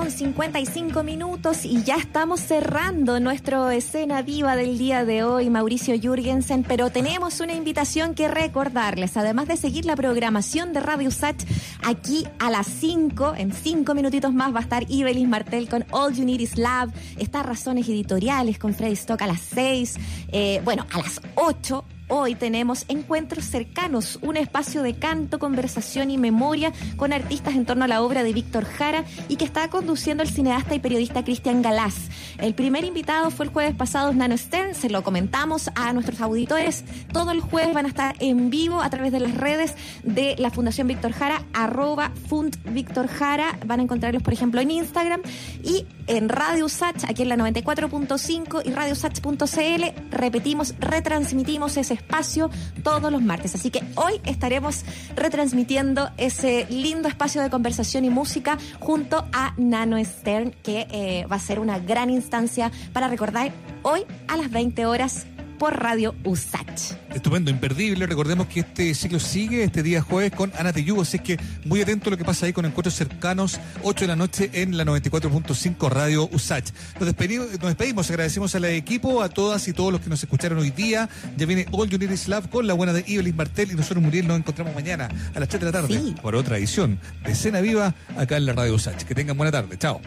con 55 minutos y ya estamos cerrando nuestro escena viva del día de hoy, Mauricio Jürgensen, pero tenemos una invitación que recordarles, además de seguir la programación de Radio Sat, aquí a las 5, en 5 minutitos más va a estar Ibelis Martel con All You Need Is Love, está Razones Editoriales con Freddy Stock a las 6, eh, bueno, a las 8 Hoy tenemos encuentros cercanos, un espacio de canto, conversación y memoria con artistas en torno a la obra de Víctor Jara y que está conduciendo el cineasta y periodista Cristian Galás. El primer invitado fue el jueves pasado Nano Stern, se lo comentamos a nuestros auditores. Todo el jueves van a estar en vivo a través de las redes de la Fundación Víctor Jara, arroba Fund Víctor Jara. Van a encontrarlos, por ejemplo, en Instagram y en Radio Sach, aquí en la 94.5 y radiosach.cl. Repetimos, retransmitimos ese espacio todos los martes. Así que hoy estaremos retransmitiendo ese lindo espacio de conversación y música junto a Nano Stern, que eh, va a ser una gran instancia para recordar hoy a las 20 horas por Radio USACH. Estupendo, imperdible. Recordemos que este ciclo sigue este día jueves con Ana Teyugo, así que muy atento a lo que pasa ahí con encuentros cercanos, 8 de la noche en la 94.5 Radio USACH. Nos despedimos, nos despedimos, agradecemos al equipo, a todas y todos los que nos escucharon hoy día. Ya viene All Is Love con la buena de Evelyn Martel y nosotros, Muriel, nos encontramos mañana a las 3 de la tarde Sí. por otra edición de Cena Viva acá en la Radio USACH. Que tengan buena tarde. Chao.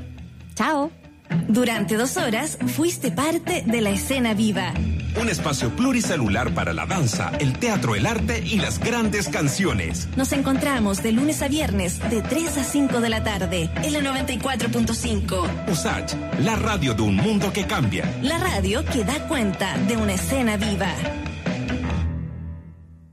Chao. Durante dos horas fuiste parte de la escena viva. Un espacio pluricelular para la danza, el teatro, el arte y las grandes canciones. Nos encontramos de lunes a viernes de 3 a 5 de la tarde en la 94.5. USACH, la radio de un mundo que cambia. La radio que da cuenta de una escena viva.